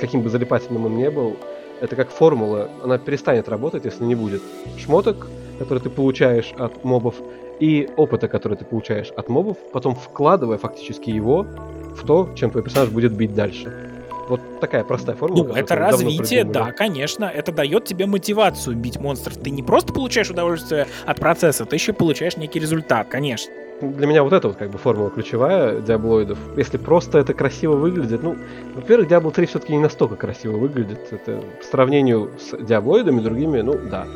каким бы залипательным он не был, это как формула, она перестанет работать, если не будет шмоток, который ты получаешь от мобов, и опыта, который ты получаешь от мобов, потом вкладывая фактически его в то, чем твой персонаж будет бить дальше. Вот такая простая формула. Ну, это развитие, да, конечно. Это дает тебе мотивацию бить монстров. Ты не просто получаешь удовольствие от процесса, ты еще получаешь некий результат, конечно. Для меня вот эта вот как бы формула ключевая диаблоидов. Если просто это красиво выглядит, ну, во-первых, Diablo 3 все-таки не настолько красиво выглядит. Это по сравнению с диаблоидами другими, ну да,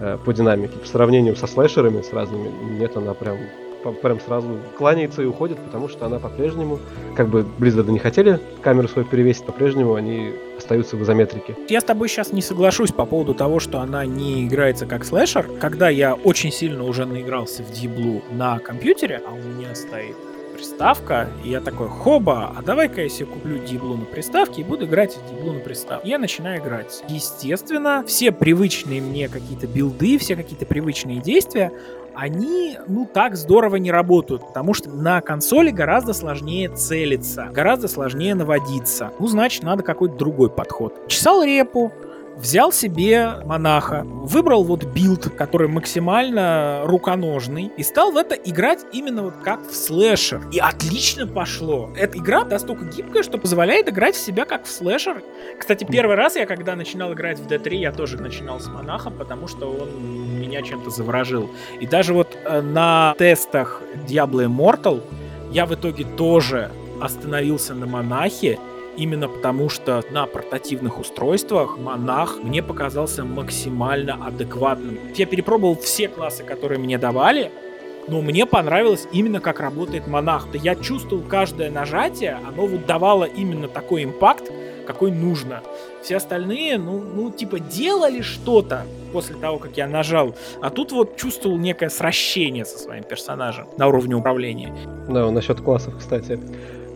э, по динамике. По сравнению со слэшерами с разными, нет, она прям прям сразу кланяется и уходит, потому что она по-прежнему, как бы Blizzard не хотели камеру свою перевесить, по-прежнему они остаются в изометрике. Я с тобой сейчас не соглашусь по поводу того, что она не играется как слэшер. Когда я очень сильно уже наигрался в Диблу на компьютере, а у меня стоит приставка, и я такой, хоба, а давай-ка я себе куплю Диблу на приставке и буду играть в Диблу на приставке. Я начинаю играть. Естественно, все привычные мне какие-то билды, все какие-то привычные действия, они, ну, так здорово не работают, потому что на консоли гораздо сложнее целиться, гораздо сложнее наводиться. Ну, значит, надо какой-то другой подход. Чесал репу, взял себе монаха, выбрал вот билд, который максимально руконожный, и стал в это играть именно вот как в слэшер. И отлично пошло. Эта игра настолько гибкая, что позволяет играть в себя как в слэшер. Кстати, первый раз я, когда начинал играть в D3, я тоже начинал с монахом, потому что он меня чем-то заворожил. И даже вот э, на тестах Diablo Immortal я в итоге тоже остановился на монахе, именно потому что на портативных устройствах монах мне показался максимально адекватным. Я перепробовал все классы, которые мне давали, но мне понравилось именно как работает монах. Да я чувствовал каждое нажатие, оно вот давало именно такой импакт, какой нужно. Все остальные, ну, ну типа, делали что-то после того, как я нажал, а тут вот чувствовал некое сращение со своим персонажем на уровне управления. Да, насчет классов, кстати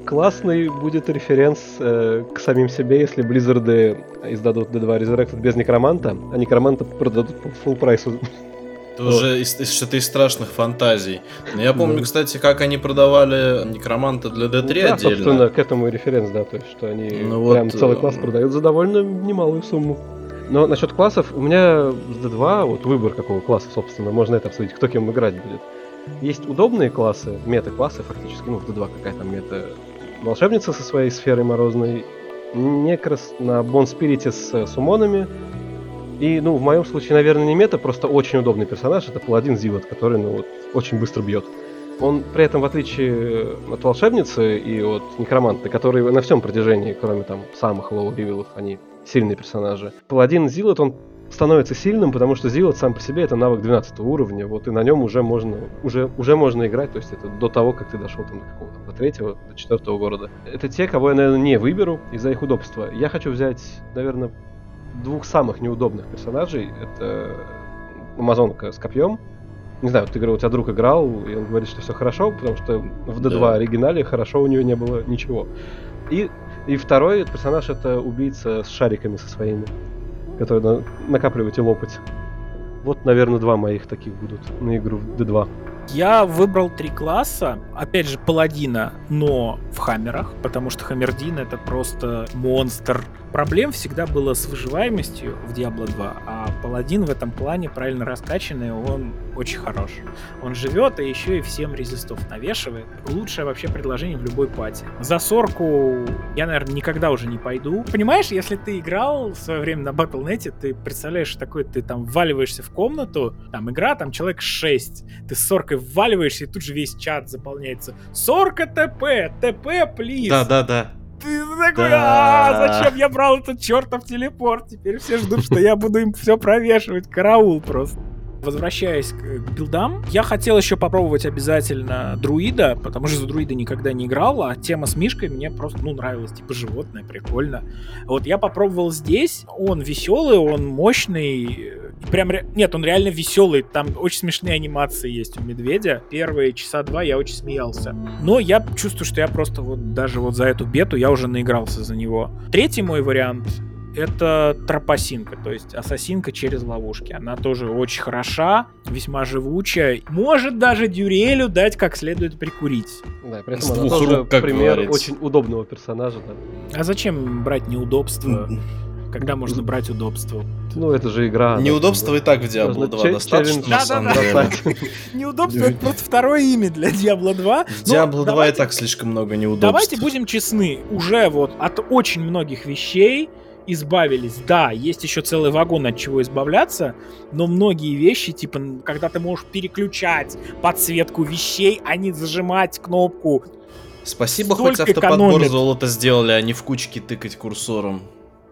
классный будет референс э, к самим себе, если Blizzard издадут D2 Resurrected без некроманта, а некроманта продадут по full прайсу. Это уже из, из, что-то из страшных фантазий. Но я помню, да. кстати, как они продавали некроманта для D3 ну, да, отдельно. собственно, к этому и референс, да, то есть, что они ну, прям вот, целый класс э, продают за довольно немалую сумму. Но насчет классов, у меня с D2, вот выбор какого класса, собственно, можно это обсудить, кто кем играть будет. Есть удобные классы, мета-классы фактически, ну в D2 какая то мета волшебница со своей сферой морозной, Некрас на Бон Спирите с сумонами. И, ну, в моем случае, наверное, не мета, просто очень удобный персонаж. Это паладин Зивот, который, ну, вот, очень быстро бьет. Он при этом, в отличие от волшебницы и от некроманта, которые на всем протяжении, кроме там самых лоу-ревилов, они сильные персонажи. Паладин Зилот, он становится сильным, потому что Зилот сам по себе это навык 12 уровня, вот и на нем уже можно, уже, уже можно играть, то есть это до того, как ты дошел там до какого-то, до третьего, до четвертого города. Это те, кого я, наверное, не выберу из-за их удобства. Я хочу взять, наверное, двух самых неудобных персонажей. Это Амазонка с копьем. Не знаю, вот ты говорил, у тебя друг играл, и он говорит, что все хорошо, потому что в D2 да. оригинале хорошо у нее не было ничего. И, и второй персонаж это убийца с шариками со своими которые на, накапливать и лопать. Вот, наверное, два моих таких будут на игру в D2. Я выбрал три класса, опять же, паладина, но в хаммерах, потому что хаммердин это просто монстр Проблем всегда было с выживаемостью в Diablo 2, а Паладин в этом плане правильно раскачанный, он очень хорош. Он живет, и еще и всем резистов навешивает. Лучшее вообще предложение в любой пати. За сорку я, наверное, никогда уже не пойду. Понимаешь, если ты играл в свое время на Battle.net, ты представляешь такой, ты там вваливаешься в комнату, там игра, там человек 6, ты с соркой вваливаешься, и тут же весь чат заполняется. Сорка ТП, ТП, плиз. Да-да-да ты такой, а зачем я брал этот чертов телепорт? Теперь все ждут, что я буду им все провешивать. Караул просто. Возвращаясь к билдам, я хотел еще попробовать обязательно друида, потому что за друида никогда не играл, а тема с Мишкой мне просто, ну, нравилась, типа животное, прикольно. Вот я попробовал здесь, он веселый, он мощный, прям, нет, он реально веселый, там очень смешные анимации есть у медведя. Первые часа два я очень смеялся. Но я чувствую, что я просто вот даже вот за эту бету я уже наигрался за него. Третий мой вариант это тропосинка, то есть ассасинка через ловушки. Она тоже очень хороша, весьма живучая. Может даже Дюрелю дать как следует прикурить. Да, при этом она тоже пример говорится. очень удобного персонажа. Да. А зачем брать неудобства? Когда можно брать удобство? Ну, это же игра. Неудобство и так в Diablo 2 достаточно, на самом деле. Неудобство — это просто второе имя для Diablo 2. В Diablo 2 и так слишком много неудобств. Давайте будем честны. Уже вот от очень многих вещей избавились. Да, есть еще целый вагон от чего избавляться, но многие вещи, типа, когда ты можешь переключать подсветку вещей, а не зажимать кнопку. Спасибо, хоть автоподбор золота сделали, а не в кучке тыкать курсором.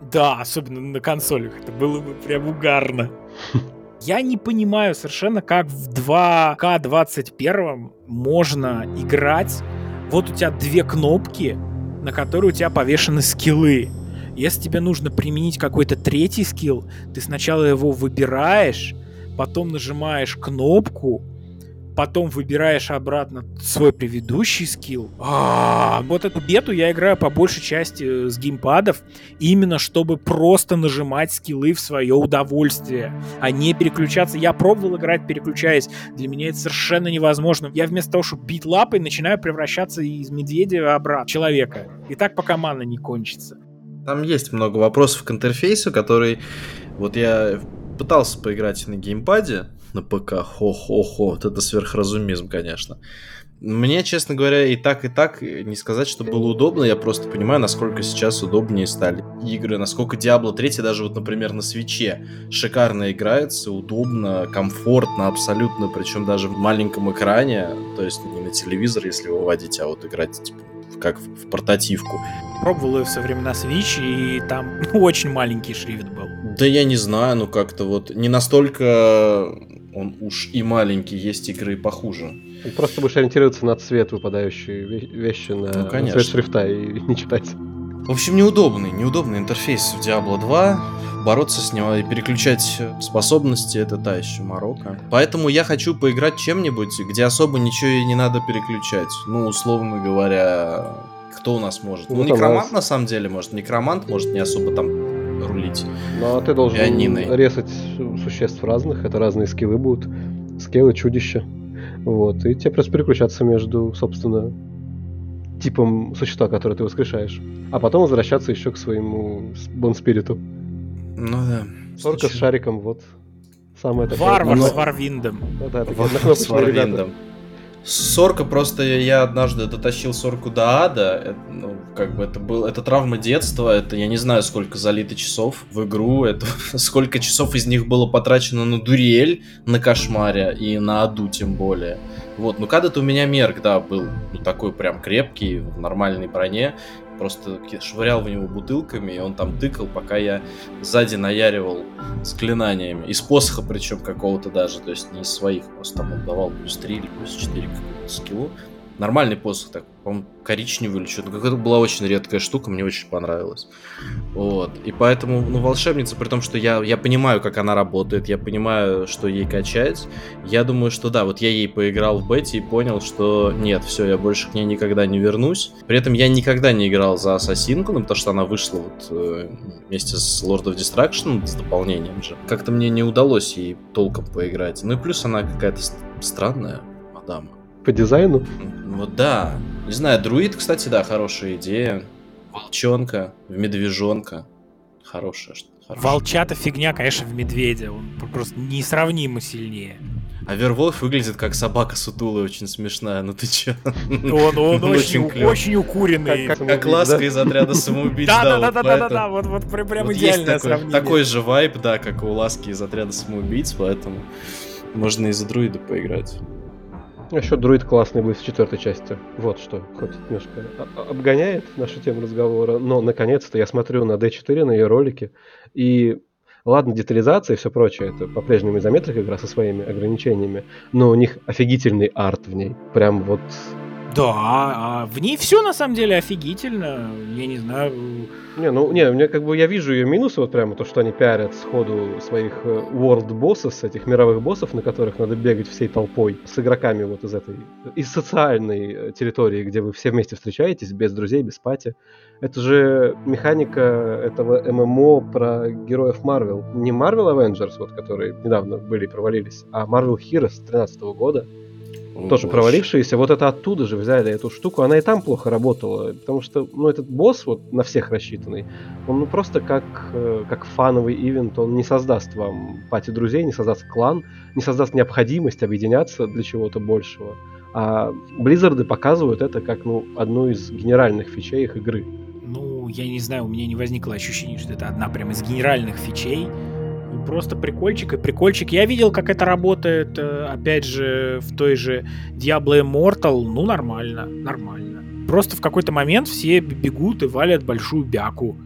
Да, особенно на консолях. Это было бы прям угарно. Я не понимаю совершенно, как в 2К21 можно играть. Вот у тебя две кнопки, на которые у тебя повешены скиллы. Если тебе нужно применить какой-то третий скилл, ты сначала его выбираешь, потом нажимаешь кнопку, потом выбираешь обратно свой предыдущий скилл. А, вот эту бету я играю по большей части э, с геймпадов, именно чтобы просто нажимать скиллы в свое удовольствие, а не переключаться. Я пробовал играть, переключаясь. Для меня это совершенно невозможно. Я вместо того, чтобы бить лапой, начинаю превращаться из медведя обратно человека. И так пока мана не кончится. Там есть много вопросов к интерфейсу, который... Вот я пытался поиграть на геймпаде, на ПК. Хо-хо-хо, вот это сверхразумизм, конечно. Мне, честно говоря, и так, и так не сказать, что было удобно. Я просто понимаю, насколько сейчас удобнее стали игры, насколько Diablo 3 даже вот, например, на свече шикарно играется, удобно, комфортно абсолютно, причем даже в маленьком экране, то есть не на телевизор, если выводить, а вот играть типа, как в, в портативку. Пробовал ее со времена Switch, и там ну, очень маленький шрифт был. Да я не знаю, ну как-то вот не настолько он уж и маленький, есть игры похуже. Просто будешь ориентироваться на цвет выпадающие вещи, на, ну, на цвет шрифта и не читать. В общем, неудобный, неудобный интерфейс в Diablo 2. Бороться с него и переключать способности это та еще морока. Поэтому я хочу поиграть чем-нибудь, где особо ничего и не надо переключать. Ну, условно говоря, кто у нас может? Ну, ну некромант нас... на самом деле может. Некромант может не особо там рулить. Ну, а ты должен пианиной. резать существ разных, это разные скиллы будут. Скиллы, чудища. Вот, и тебе просто переключаться между, собственно, типом существа, которое ты воскрешаешь. А потом возвращаться еще к своему бонспириту. Ну да. Только с шариком, вот. Самое такое. Варвар с Варвиндом. Да, Варвар с Варвиндом. Сорка просто я однажды дотащил Сорку до ада. Это, ну, как бы это был это травма детства. Это я не знаю, сколько залито часов в игру. Это сколько часов из них было потрачено на дуриэль, на кошмаре и на аду тем более. Вот, ну когда-то у меня мерк, да, был ну, такой прям крепкий, в нормальной броне просто швырял в него бутылками, и он там тыкал, пока я сзади наяривал заклинаниями. Из посоха причем какого-то даже, то есть не из своих, просто там он давал плюс 3 или плюс 4 какую-то скиллу. Нормальный посох, так, по-моему, коричневый или что-то. Это была очень редкая штука, мне очень понравилось. Вот. И поэтому, ну, волшебница, при том, что я, я понимаю, как она работает, я понимаю, что ей качать. Я думаю, что да, вот я ей поиграл в бете и понял, что нет, все, я больше к ней никогда не вернусь. При этом я никогда не играл за Ассасинку, ну, потому что она вышла вот э, вместе с Lord of Destruction, с дополнением же. Как-то мне не удалось ей толком поиграть. Ну и плюс она какая-то странная мадама. По дизайну? Вот да. Не знаю, друид, кстати, да, хорошая идея. Волчонка, в медвежонка. Хорошая что Волчата фигня, конечно, в медведя. Он просто несравнимо сильнее. А Верволф выглядит как собака сутулая, очень смешная. Ну ты чё? Он, он очень, очень укуренный. Как, как ласка да? из отряда самоубийц. Да, да, да, да, да, да, вот, вот прям вот идеальное такой, сравнение. Такой же вайп, да, как у ласки из отряда самоубийц, поэтому можно и за друида поиграть. Еще друид классный будет в четвертой части. Вот что, хоть немножко обгоняет нашу тему разговора. Но, наконец-то, я смотрю на D4, на ее ролики, и Ладно, детализация и все прочее, это по-прежнему изометрика игра со своими ограничениями, но у них офигительный арт в ней. Прям вот Да, а в ней все на самом деле офигительно. Я не знаю. Не, ну, не, мне как бы я вижу ее минусы, вот прямо то, что они пиарят сходу своих э, world боссов, этих мировых боссов, на которых надо бегать всей толпой, с игроками вот из этой, из социальной э, территории, где вы все вместе встречаетесь, без друзей, без пати. Это же механика этого ММО про героев Марвел. Не Marvel Avengers, вот, которые недавно были и провалились, а Marvel Heroes 2013 года. Тоже боже. провалившиеся. Вот это оттуда же взяли эту штуку. Она и там плохо работала. Потому что, ну, этот босс вот на всех рассчитанный, он ну просто как, э, как фановый ивент, он не создаст вам пати друзей, не создаст клан, не создаст необходимость объединяться для чего-то большего. А Близзарды показывают это как, ну, одну из генеральных фичей их игры. Ну, я не знаю, у меня не возникло ощущение, что это одна прям из генеральных фичей просто прикольчик и прикольчик. Я видел, как это работает, э, опять же, в той же Diablo Immortal. Ну, нормально, нормально. Просто в какой-то момент все бегут и валят большую бяку.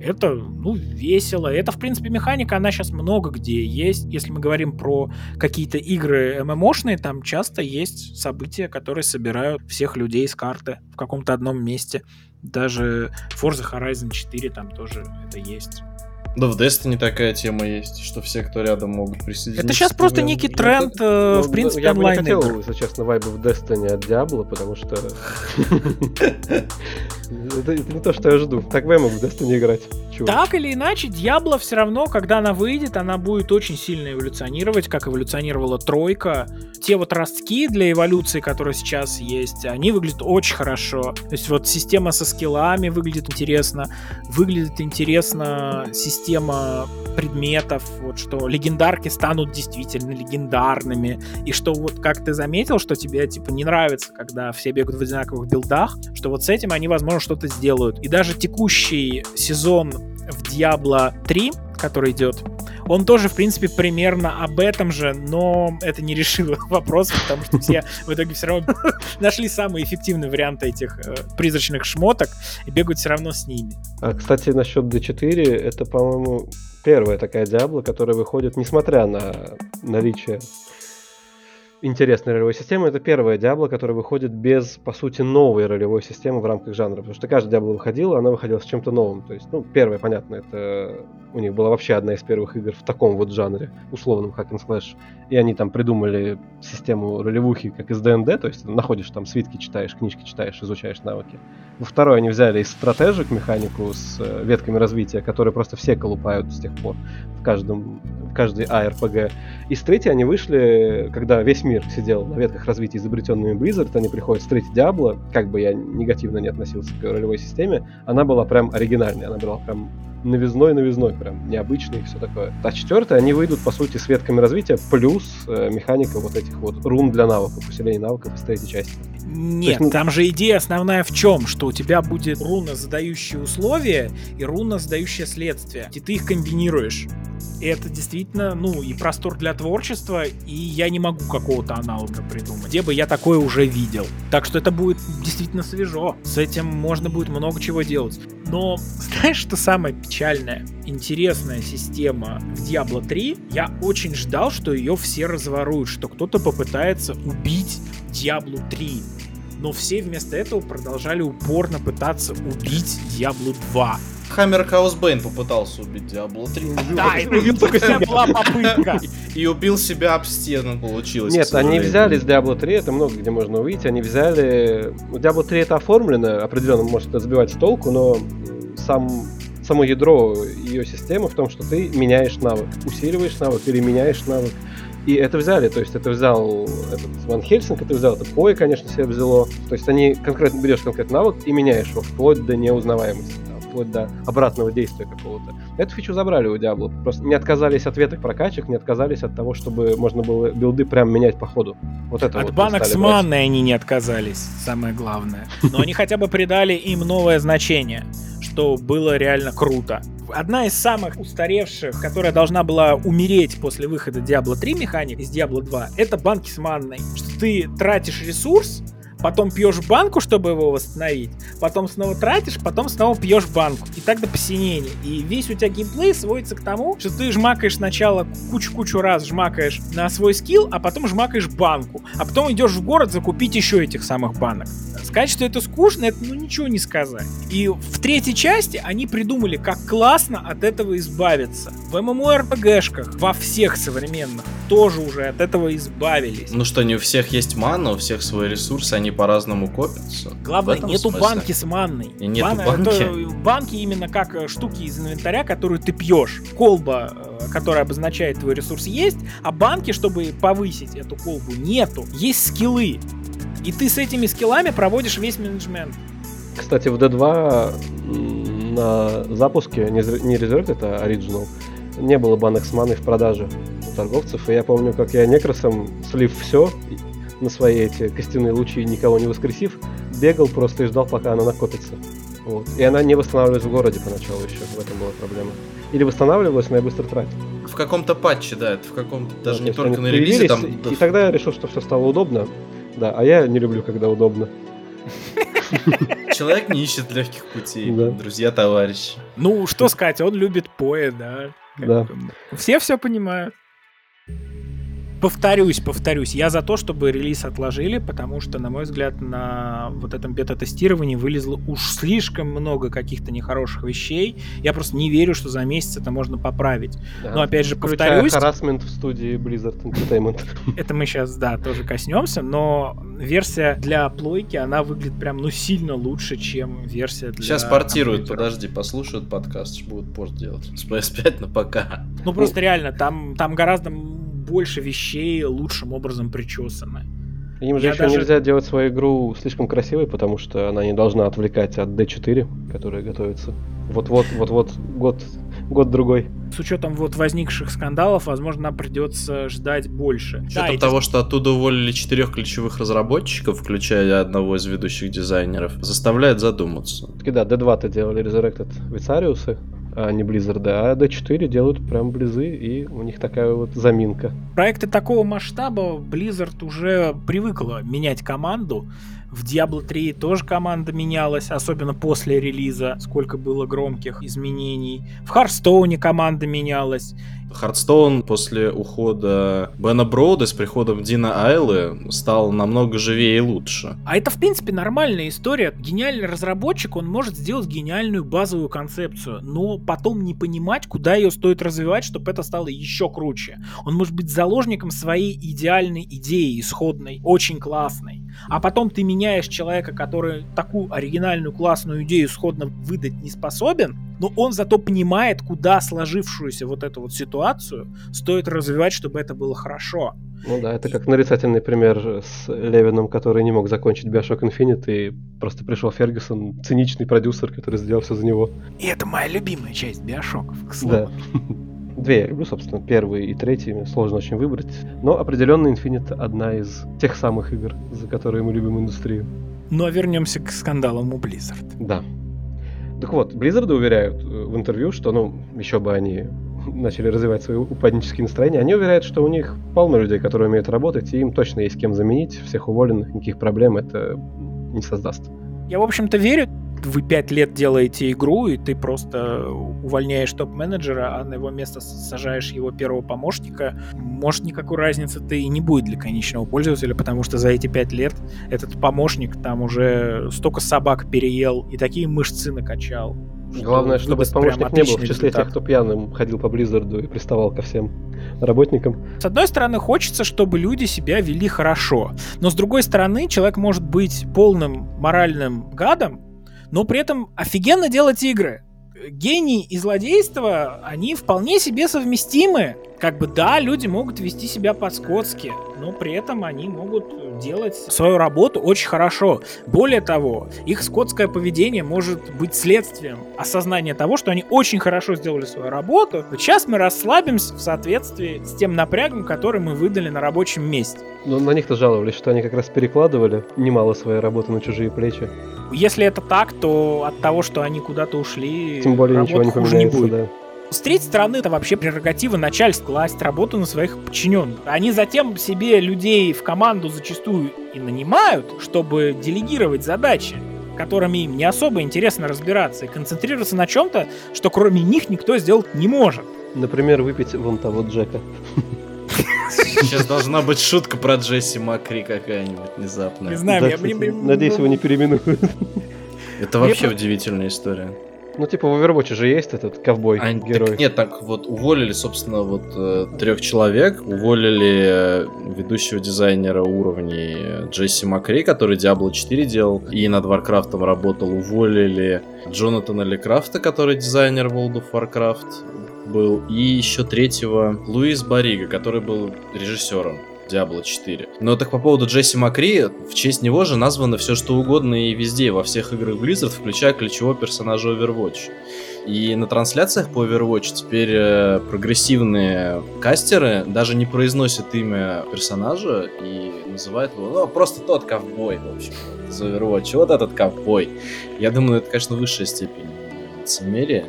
Это, ну, весело. Это, в принципе, механика, она сейчас много где есть. Если мы говорим про какие-то игры ММОшные, там часто есть события, которые собирают всех людей с карты в каком-то одном месте. Даже Forza Horizon 4 там тоже это есть. Да в Destiny такая тема есть, что все, кто рядом, могут присоединиться. Это сейчас просто некий тренд, э, ну, в принципе, я онлайн Я бы не хотел, если честно, вайбы в Destiny от Diablo, потому что... Это, не то, что я жду. Так бы я мог в Destiny играть. Так или иначе, Diablo все равно, когда она выйдет, она будет очень сильно эволюционировать, как эволюционировала тройка. Те вот ростки для эволюции, которые сейчас есть, они выглядят очень хорошо. То есть вот система со скиллами выглядит интересно. Выглядит интересно система предметов, вот что легендарки станут действительно легендарными. И что вот как ты заметил, что тебе типа не нравится, когда все бегают в одинаковых билдах, что вот с этим они, возможно, что-то сделают. И даже текущий сезон в Diablo 3, который идет, он тоже, в принципе, примерно об этом же, но это не решило вопрос, потому что все в итоге все равно нашли самые эффективные варианты этих э, призрачных шмоток и бегают все равно с ними. А, кстати, насчет D4, это, по-моему, первая такая Диабло, которая выходит, несмотря на наличие интересной ролевой системы. Это первая Diablo, которая выходит без, по сути, новой ролевой системы в рамках жанра. Потому что каждая Diablo выходила, она выходила с чем-то новым. То есть, ну, первая, понятно, это у них была вообще одна из первых игр в таком вот жанре, условном hack and slash. И они там придумали систему ролевухи, как из ДНД, то есть находишь там свитки, читаешь, книжки читаешь, изучаешь навыки. Во второй они взяли из стратежек механику с э, ветками развития, которые просто все колупают с тех пор в каждом в каждой ARPG. И с третьей они вышли, когда весь мир сидел на ветках развития, изобретенными Blizzard, они приходят с третьей Diablo, как бы я негативно не относился к ролевой системе, она была прям оригинальной, она была прям новизной, новизной, прям необычный и все такое. А четвертая, они выйдут, по сути, с ветками развития, плюс э, механика вот этих вот рун для навыков, усиления навыков из третьей части. Нет, есть, ну... там же идея основная в чем? Что у тебя будет руна, задающая условия, и руна, задающая следствие. И ты их комбинируешь. И это действительно, ну, и простор для творчества, и я не могу какого-то аналога придумать, где бы я такое уже видел. Так что это будет действительно свежо. С этим можно будет много чего делать. Но знаешь, что самое печальное? Интересная система в Diablo 3. Я очень ждал, что ее все разворуют, что кто-то попытается убить Diablo 3. Но все вместо этого продолжали упорно пытаться убить Diablo 2. Хаммер Хаусбейн попытался убить Диабло 3. Да, и убил только себя была попытка. И убил себя об стену, получилось. Нет, они взяли с Diablo 3, это много где можно увидеть, они взяли... У Diablo 3 это оформлено, определенно может это сбивать с толку, но сам само ядро ее системы в том, что ты меняешь навык, усиливаешь навык или меняешь навык. И это взяли, то есть это взял этот Ван Хельсинг, это взял это Пой, конечно, себе взяло. То есть они конкретно берешь конкретный навык и меняешь его вплоть до неузнаваемости вплоть до обратного действия какого-то. Эту фичу забрали у Diablo. Просто не отказались от веток прокачек, не отказались от того, чтобы можно было билды прям менять по ходу. Вот это от вот банок с манной они не отказались, самое главное. Но они хотя бы придали им новое значение, что было реально круто. Одна из самых устаревших, которая должна была умереть после выхода Diablo 3 механик из Diablo 2, это банки с манной. Что ты тратишь ресурс, потом пьешь банку, чтобы его восстановить, потом снова тратишь, потом снова пьешь банку. И так до посинения. И весь у тебя геймплей сводится к тому, что ты жмакаешь сначала кучу-кучу раз жмакаешь на свой скилл, а потом жмакаешь банку. А потом идешь в город закупить еще этих самых банок. Сказать, что это скучно, это ну ничего не сказать. И в третьей части они придумали, как классно от этого избавиться. В MMORPG-шках, во всех современных, тоже уже от этого избавились. Ну что, не у всех есть мана, у всех свои ресурсы, они по-разному копятся. Главное, нету смысле. банки с манной. И нету Бан, банки? Это, банки именно как э, штуки из инвентаря, которую ты пьешь. Колба, э, которая обозначает твой ресурс, есть, а банки, чтобы повысить эту колбу, нету. Есть скиллы. И ты с этими скиллами проводишь весь менеджмент. Кстати, в D2 на запуске, не Resurrect, это Original, не было банок с маной в продаже у торговцев. И я помню, как я некросом, слив все на свои эти костяные лучи, никого не воскресив, бегал просто и ждал, пока она накопится. Вот. И она не восстанавливалась в городе поначалу еще, в этом была проблема. Или восстанавливалась, но я быстро тратил. В каком-то патче, да, это в каком-то, даже вот, не только на релизе. Там... И тогда я решил, что все стало удобно. Да, а я не люблю, когда удобно. Человек не ищет легких путей, да. друзья, товарищи. Ну, что сказать, он любит поэ, да. Да. Все все понимают. Повторюсь, повторюсь, я за то, чтобы релиз отложили, потому что, на мой взгляд, на вот этом бета-тестировании вылезло уж слишком много каких-то нехороших вещей. Я просто не верю, что за месяц это можно поправить. Да. Но опять же, повторюсь... харасмент в студии Blizzard Entertainment. Это мы сейчас, да, тоже коснемся, но версия для плойки, она выглядит прям, ну, сильно лучше, чем версия для... Сейчас портируют, подожди, послушают подкаст, будут порт делать. С PS5 на ПК. Ну, просто реально, там, там гораздо больше вещей лучшим образом причесаны. Им же Я еще даже... нельзя делать свою игру слишком красивой, потому что она не должна отвлекать от D4, которая готовится. Вот-вот, вот-вот, год, год-другой. С учетом вот возникших скандалов, возможно, нам придется ждать больше. С учетом да, того, это... что оттуда уволили четырех ключевых разработчиков, включая одного из ведущих дизайнеров, заставляет задуматься. Таки да, D2-то делали Resurrected Вицариусы, а не Blizzard, а D4 делают прям близы, и у них такая вот заминка. Проекты такого масштаба Blizzard уже привыкла менять команду. В Diablo 3 тоже команда менялась, особенно после релиза, сколько было громких изменений. В Hearthstone команда менялась. Хардстоун после ухода Бена Броуда с приходом Дина Айлы стал намного живее и лучше. А это, в принципе, нормальная история. Гениальный разработчик, он может сделать гениальную базовую концепцию, но потом не понимать, куда ее стоит развивать, чтобы это стало еще круче. Он может быть заложником своей идеальной идеи, исходной, очень классной. А потом ты меняешь человека, который такую оригинальную классную идею исходно выдать не способен, но он зато понимает, куда сложившуюся вот эту вот ситуацию стоит развивать, чтобы это было хорошо. Ну да, это как нарицательный пример с Левином, который не мог закончить Bioshock Infinite, и просто пришел Фергюсон, циничный продюсер, который сделал все за него. И это моя любимая часть Биошоков, к слову. Да. Две я люблю, собственно, первый и третий, сложно очень выбрать. Но определенно Infinite одна из тех самых игр, за которые мы любим индустрию. Но вернемся к скандалам у Blizzard. Да. Так вот, Blizzard уверяют э, в интервью, что, ну, еще бы они начали развивать свои упаднические настроения, они уверяют, что у них полно людей, которые умеют работать, и им точно есть кем заменить, всех уволенных, никаких проблем это не создаст. Я, в общем-то, верю. Вы пять лет делаете игру, и ты просто увольняешь топ-менеджера, а на его место сажаешь его первого помощника. Может, никакой разницы-то и не будет для конечного пользователя, потому что за эти пять лет этот помощник там уже столько собак переел и такие мышцы накачал. Главное, чтобы помощник не был в числе результат. тех, кто пьяным ходил по Близзарду и приставал ко всем работникам. С одной стороны, хочется, чтобы люди себя вели хорошо. Но с другой стороны, человек может быть полным моральным гадом, но при этом офигенно делать игры. Гений и злодейство, они вполне себе совместимы. Как бы да, люди могут вести себя по-скотски, но при этом они могут делать свою работу очень хорошо. Более того, их скотское поведение может быть следствием осознания того, что они очень хорошо сделали свою работу. Сейчас мы расслабимся в соответствии с тем напрягом, который мы выдали на рабочем месте. Но на них-то жаловались, что они как раз перекладывали немало своей работы на чужие плечи. Если это так, то от того, что они куда-то ушли, Тем более ничего не поменяется, не будет. да. С третьей стороны, это вообще прерогатива начальства класть работу на своих подчиненных. Они затем себе людей в команду зачастую и нанимают, чтобы делегировать задачи которыми им не особо интересно разбираться, и концентрироваться на чем-то, что кроме них никто сделать не может. Например, выпить вон того Джека. Сейчас должна быть шутка про Джесси Макри какая-нибудь внезапная. Не знаю, Да, я... кстати, мне- мне- Надеюсь, его не переименуют. Это вообще удивительная история. Ну, типа в Overwatch же есть этот ковбой, А, герой. так нет, так вот уволили, собственно, вот э, трех человек, уволили э, ведущего дизайнера уровней э, Джесси Макри, который Diablo 4 делал и над Warcraft работал, уволили Джонатана Лекрафта, который дизайнер World of Warcraft был, и еще третьего Луис Барига, который был режиссером. Diablo 4. Но так по поводу Джесси Макри, в честь него же названо все что угодно и везде, во всех играх Blizzard, включая ключевого персонажа Overwatch. И на трансляциях по Overwatch теперь э, прогрессивные кастеры даже не произносят имя персонажа и называют его, ну, просто тот ковбой, в общем, из Overwatch. Вот этот ковбой. Я думаю, это, конечно, высшая степень лицемерия.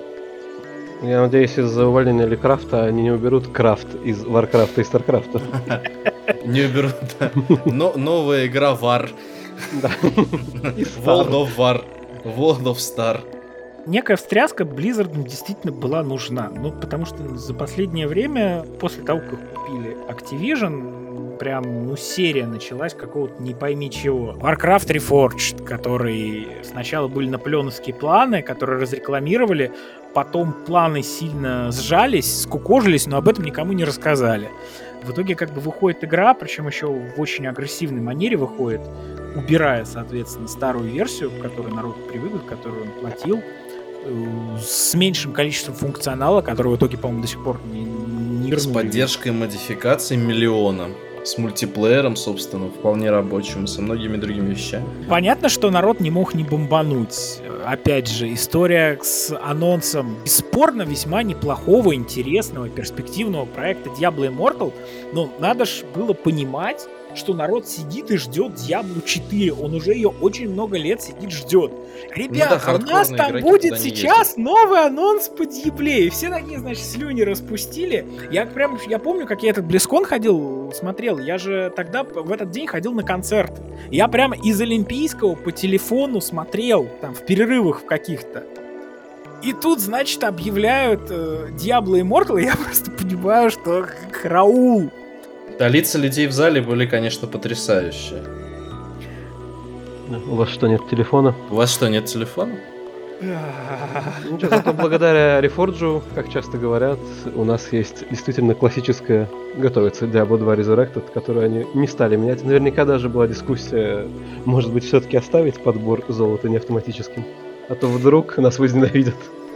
Я надеюсь, из-за увольнения Лекрафта они не уберут крафт из Варкрафта и Старкрафта. Не уберут, да. Но новая игра. И World of War. World of Star. Некая встряска Blizzard действительно была нужна. Ну, потому что за последнее время, после того, как купили Activision, прям, ну, серия началась какого-то не пойми чего. Warcraft Reforged, который сначала были наполеоновские планы, которые разрекламировали, потом планы сильно сжались, скукожились, но об этом никому не рассказали. В итоге как бы выходит игра, причем еще в очень агрессивной манере выходит, убирая, соответственно, старую версию, к которой народ привык, к которой он платил, э, с меньшим количеством функционала, который в итоге, по-моему, до сих пор не, не С вернули. поддержкой модификаций миллиона. С мультиплеером, собственно, вполне рабочим, со многими другими вещами. Понятно, что народ не мог не бомбануть. Опять же, история с анонсом бесспорно весьма неплохого, интересного, перспективного проекта Diablo Immortal. Но надо ж было понимать, что народ сидит и ждет Diablo 4. Он уже ее очень много лет сидит, ждет. Ребята, у нас там будет сейчас новый анонс по Диабле. И все такие, значит, слюни распустили. Я прям, я помню, как я этот Близкон ходил, смотрел. Я же тогда в этот день ходил на концерт. Я прям из Олимпийского по телефону смотрел, там, в перерывах в каких-то. И тут, значит, объявляют э, Diablo Immortal, и я просто понимаю, что караул. Да, лица людей в зале были, конечно, потрясающие. У вас что, нет телефона? У вас что, нет телефона? Ну что, зато благодаря Reforge, как часто говорят, у нас есть действительно классическая готовится Diablo 2 Resurrected, которую они не стали менять. Наверняка даже была дискуссия, может быть, все-таки оставить подбор золота не автоматическим. А то вдруг нас возненавидят.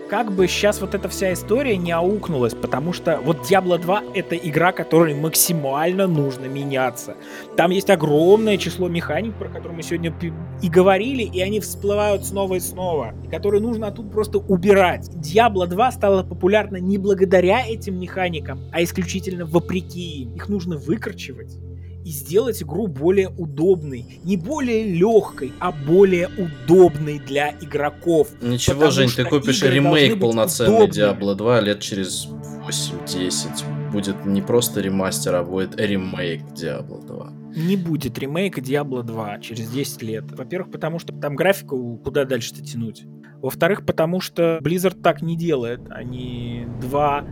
Как бы сейчас вот эта вся история не аукнулась, потому что вот Diablo 2 это игра, которой максимально нужно меняться. Там есть огромное число механик, про которые мы сегодня и говорили, и они всплывают снова и снова, которые нужно тут просто убирать. Diablo 2 стала популярна не благодаря этим механикам, а исключительно вопреки им. Их нужно выкорчевать и сделать игру более удобной. Не более легкой, а более удобной для игроков. Ничего, Жень, ты купишь ремейк полноценный. Diablo 2 лет через 8-10. Будет не просто ремастер, а будет ремейк Diablo 2. не будет ремейка Diablo 2 через 10 лет. Во-первых, потому что там графику куда дальше-то тянуть. Во-вторых, потому что Blizzard так не делает. Они два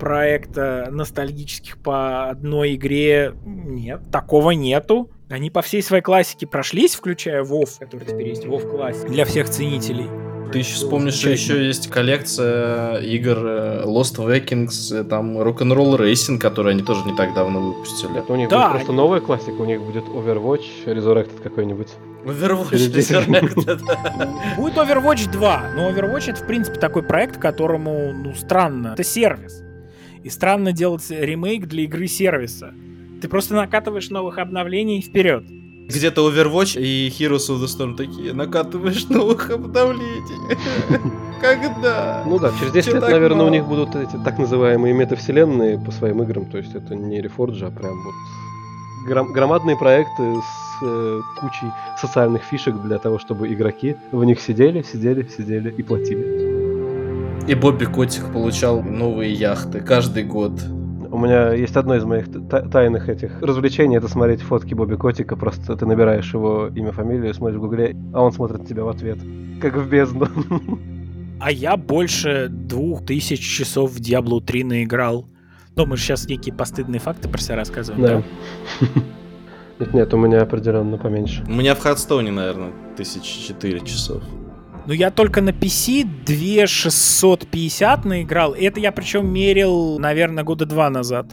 проекта ностальгических по одной игре. Нет, такого нету. Они по всей своей классике прошлись, включая WoW, который теперь есть WoW классик, для всех ценителей. Ты еще вспомнишь, что еще есть коллекция игр э, Lost Vikings, э, там Rock'n'Roll Racing, который они тоже не так давно выпустили. Это у них Да, будет просто новая классика, у них будет Overwatch Resurrected какой-нибудь. Overwatch Через 10 Resurrected. Будет Overwatch 2, но Overwatch это, в принципе, такой проект, которому, ну, странно. Это сервис. И странно делать ремейк для игры сервиса. Ты просто накатываешь новых обновлений вперед. Где-то Overwatch и Heroes of the Storm такие, накатываешь новых обновлений. Когда? Ну да, через 10 Чё лет, наверное, у них будут эти так называемые метавселенные по своим играм. То есть это не Reforge, а прям вот гром- громадные проекты с э, кучей социальных фишек для того, чтобы игроки в них сидели, сидели, сидели и платили. И Бобби Котик получал новые яхты каждый год. У меня есть одно из моих та- тайных этих развлечений, это смотреть фотки Бобби Котика. Просто ты набираешь его имя, фамилию, смотришь в гугле, а он смотрит на тебя в ответ. Как в бездну. А я больше двух тысяч часов в Diablo 3 наиграл. Ну, мы же сейчас некие постыдные факты про себя рассказываем, да? Да. Нет, нет, у меня определенно поменьше. У меня в Хардстоуне, наверное, тысячи четыре часов. Ну, я только на PC 2650 наиграл. Это я причем мерил, наверное, года два назад.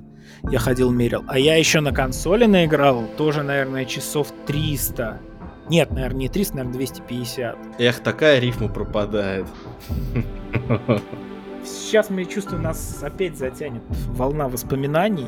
Я ходил мерил. А я еще на консоли наиграл тоже, наверное, часов 300. Нет, наверное, не 300, наверное, 250. Эх, такая рифма пропадает. Сейчас, мы чувствую, нас опять затянет волна воспоминаний.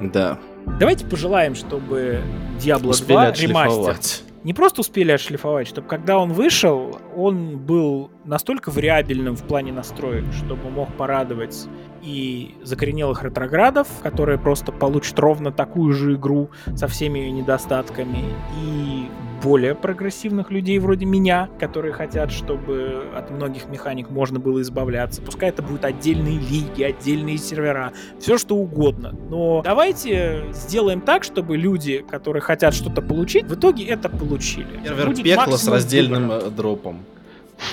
Да. Давайте пожелаем, чтобы Diablo Успели 2 ремастер. Не просто успели отшлифовать, чтобы когда он вышел, он был настолько вариабельным в плане настроек, чтобы мог порадовать и закоренелых ретроградов, которые просто получат ровно такую же игру со всеми ее недостатками, и более прогрессивных людей вроде меня, которые хотят, чтобы от многих механик можно было избавляться. Пускай это будут отдельные лиги, отдельные сервера, все что угодно. Но давайте сделаем так, чтобы люди, которые хотят что-то получить, в итоге это получили. Сервер Будет пекла с раздельным выбора. э, дропом.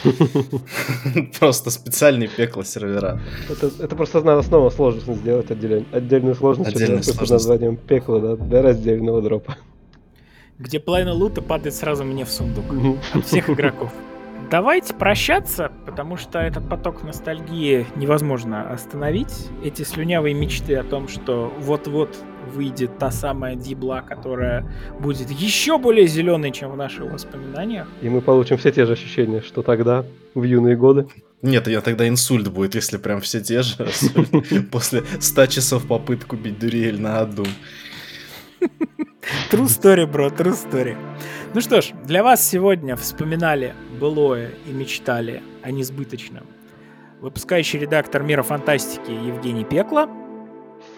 Просто специальный пекло сервера. Это, это просто надо снова сложность сделать отделен- отдельную сложность Отдельную под сложность. названием пекло, да, для раздельного дропа. Где половина лута падает сразу мне в сундук. От всех игроков. Давайте прощаться, потому что этот поток ностальгии невозможно остановить. Эти слюнявые мечты о том, что вот-вот выйдет та самая дибла, которая будет еще более зеленой, чем в наших воспоминаниях. И мы получим все те же ощущения, что тогда, в юные годы. Нет, я тогда инсульт будет, если прям все те же. После 100 часов попыток убить Дуриэль на одну. True story, бро, true story. Ну что ж, для вас сегодня вспоминали былое и мечтали о несбыточном. Выпускающий редактор Мира Фантастики Евгений Пекла.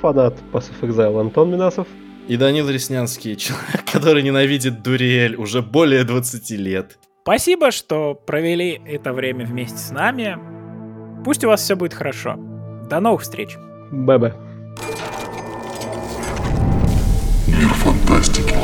Фанат Pass of Exile Антон Минасов. И Данил Реснянский, человек, который ненавидит Дуриэль уже более 20 лет. Спасибо, что провели это время вместе с нами. Пусть у вас все будет хорошо. До новых встреч. Бэбэ. Мир фантастики.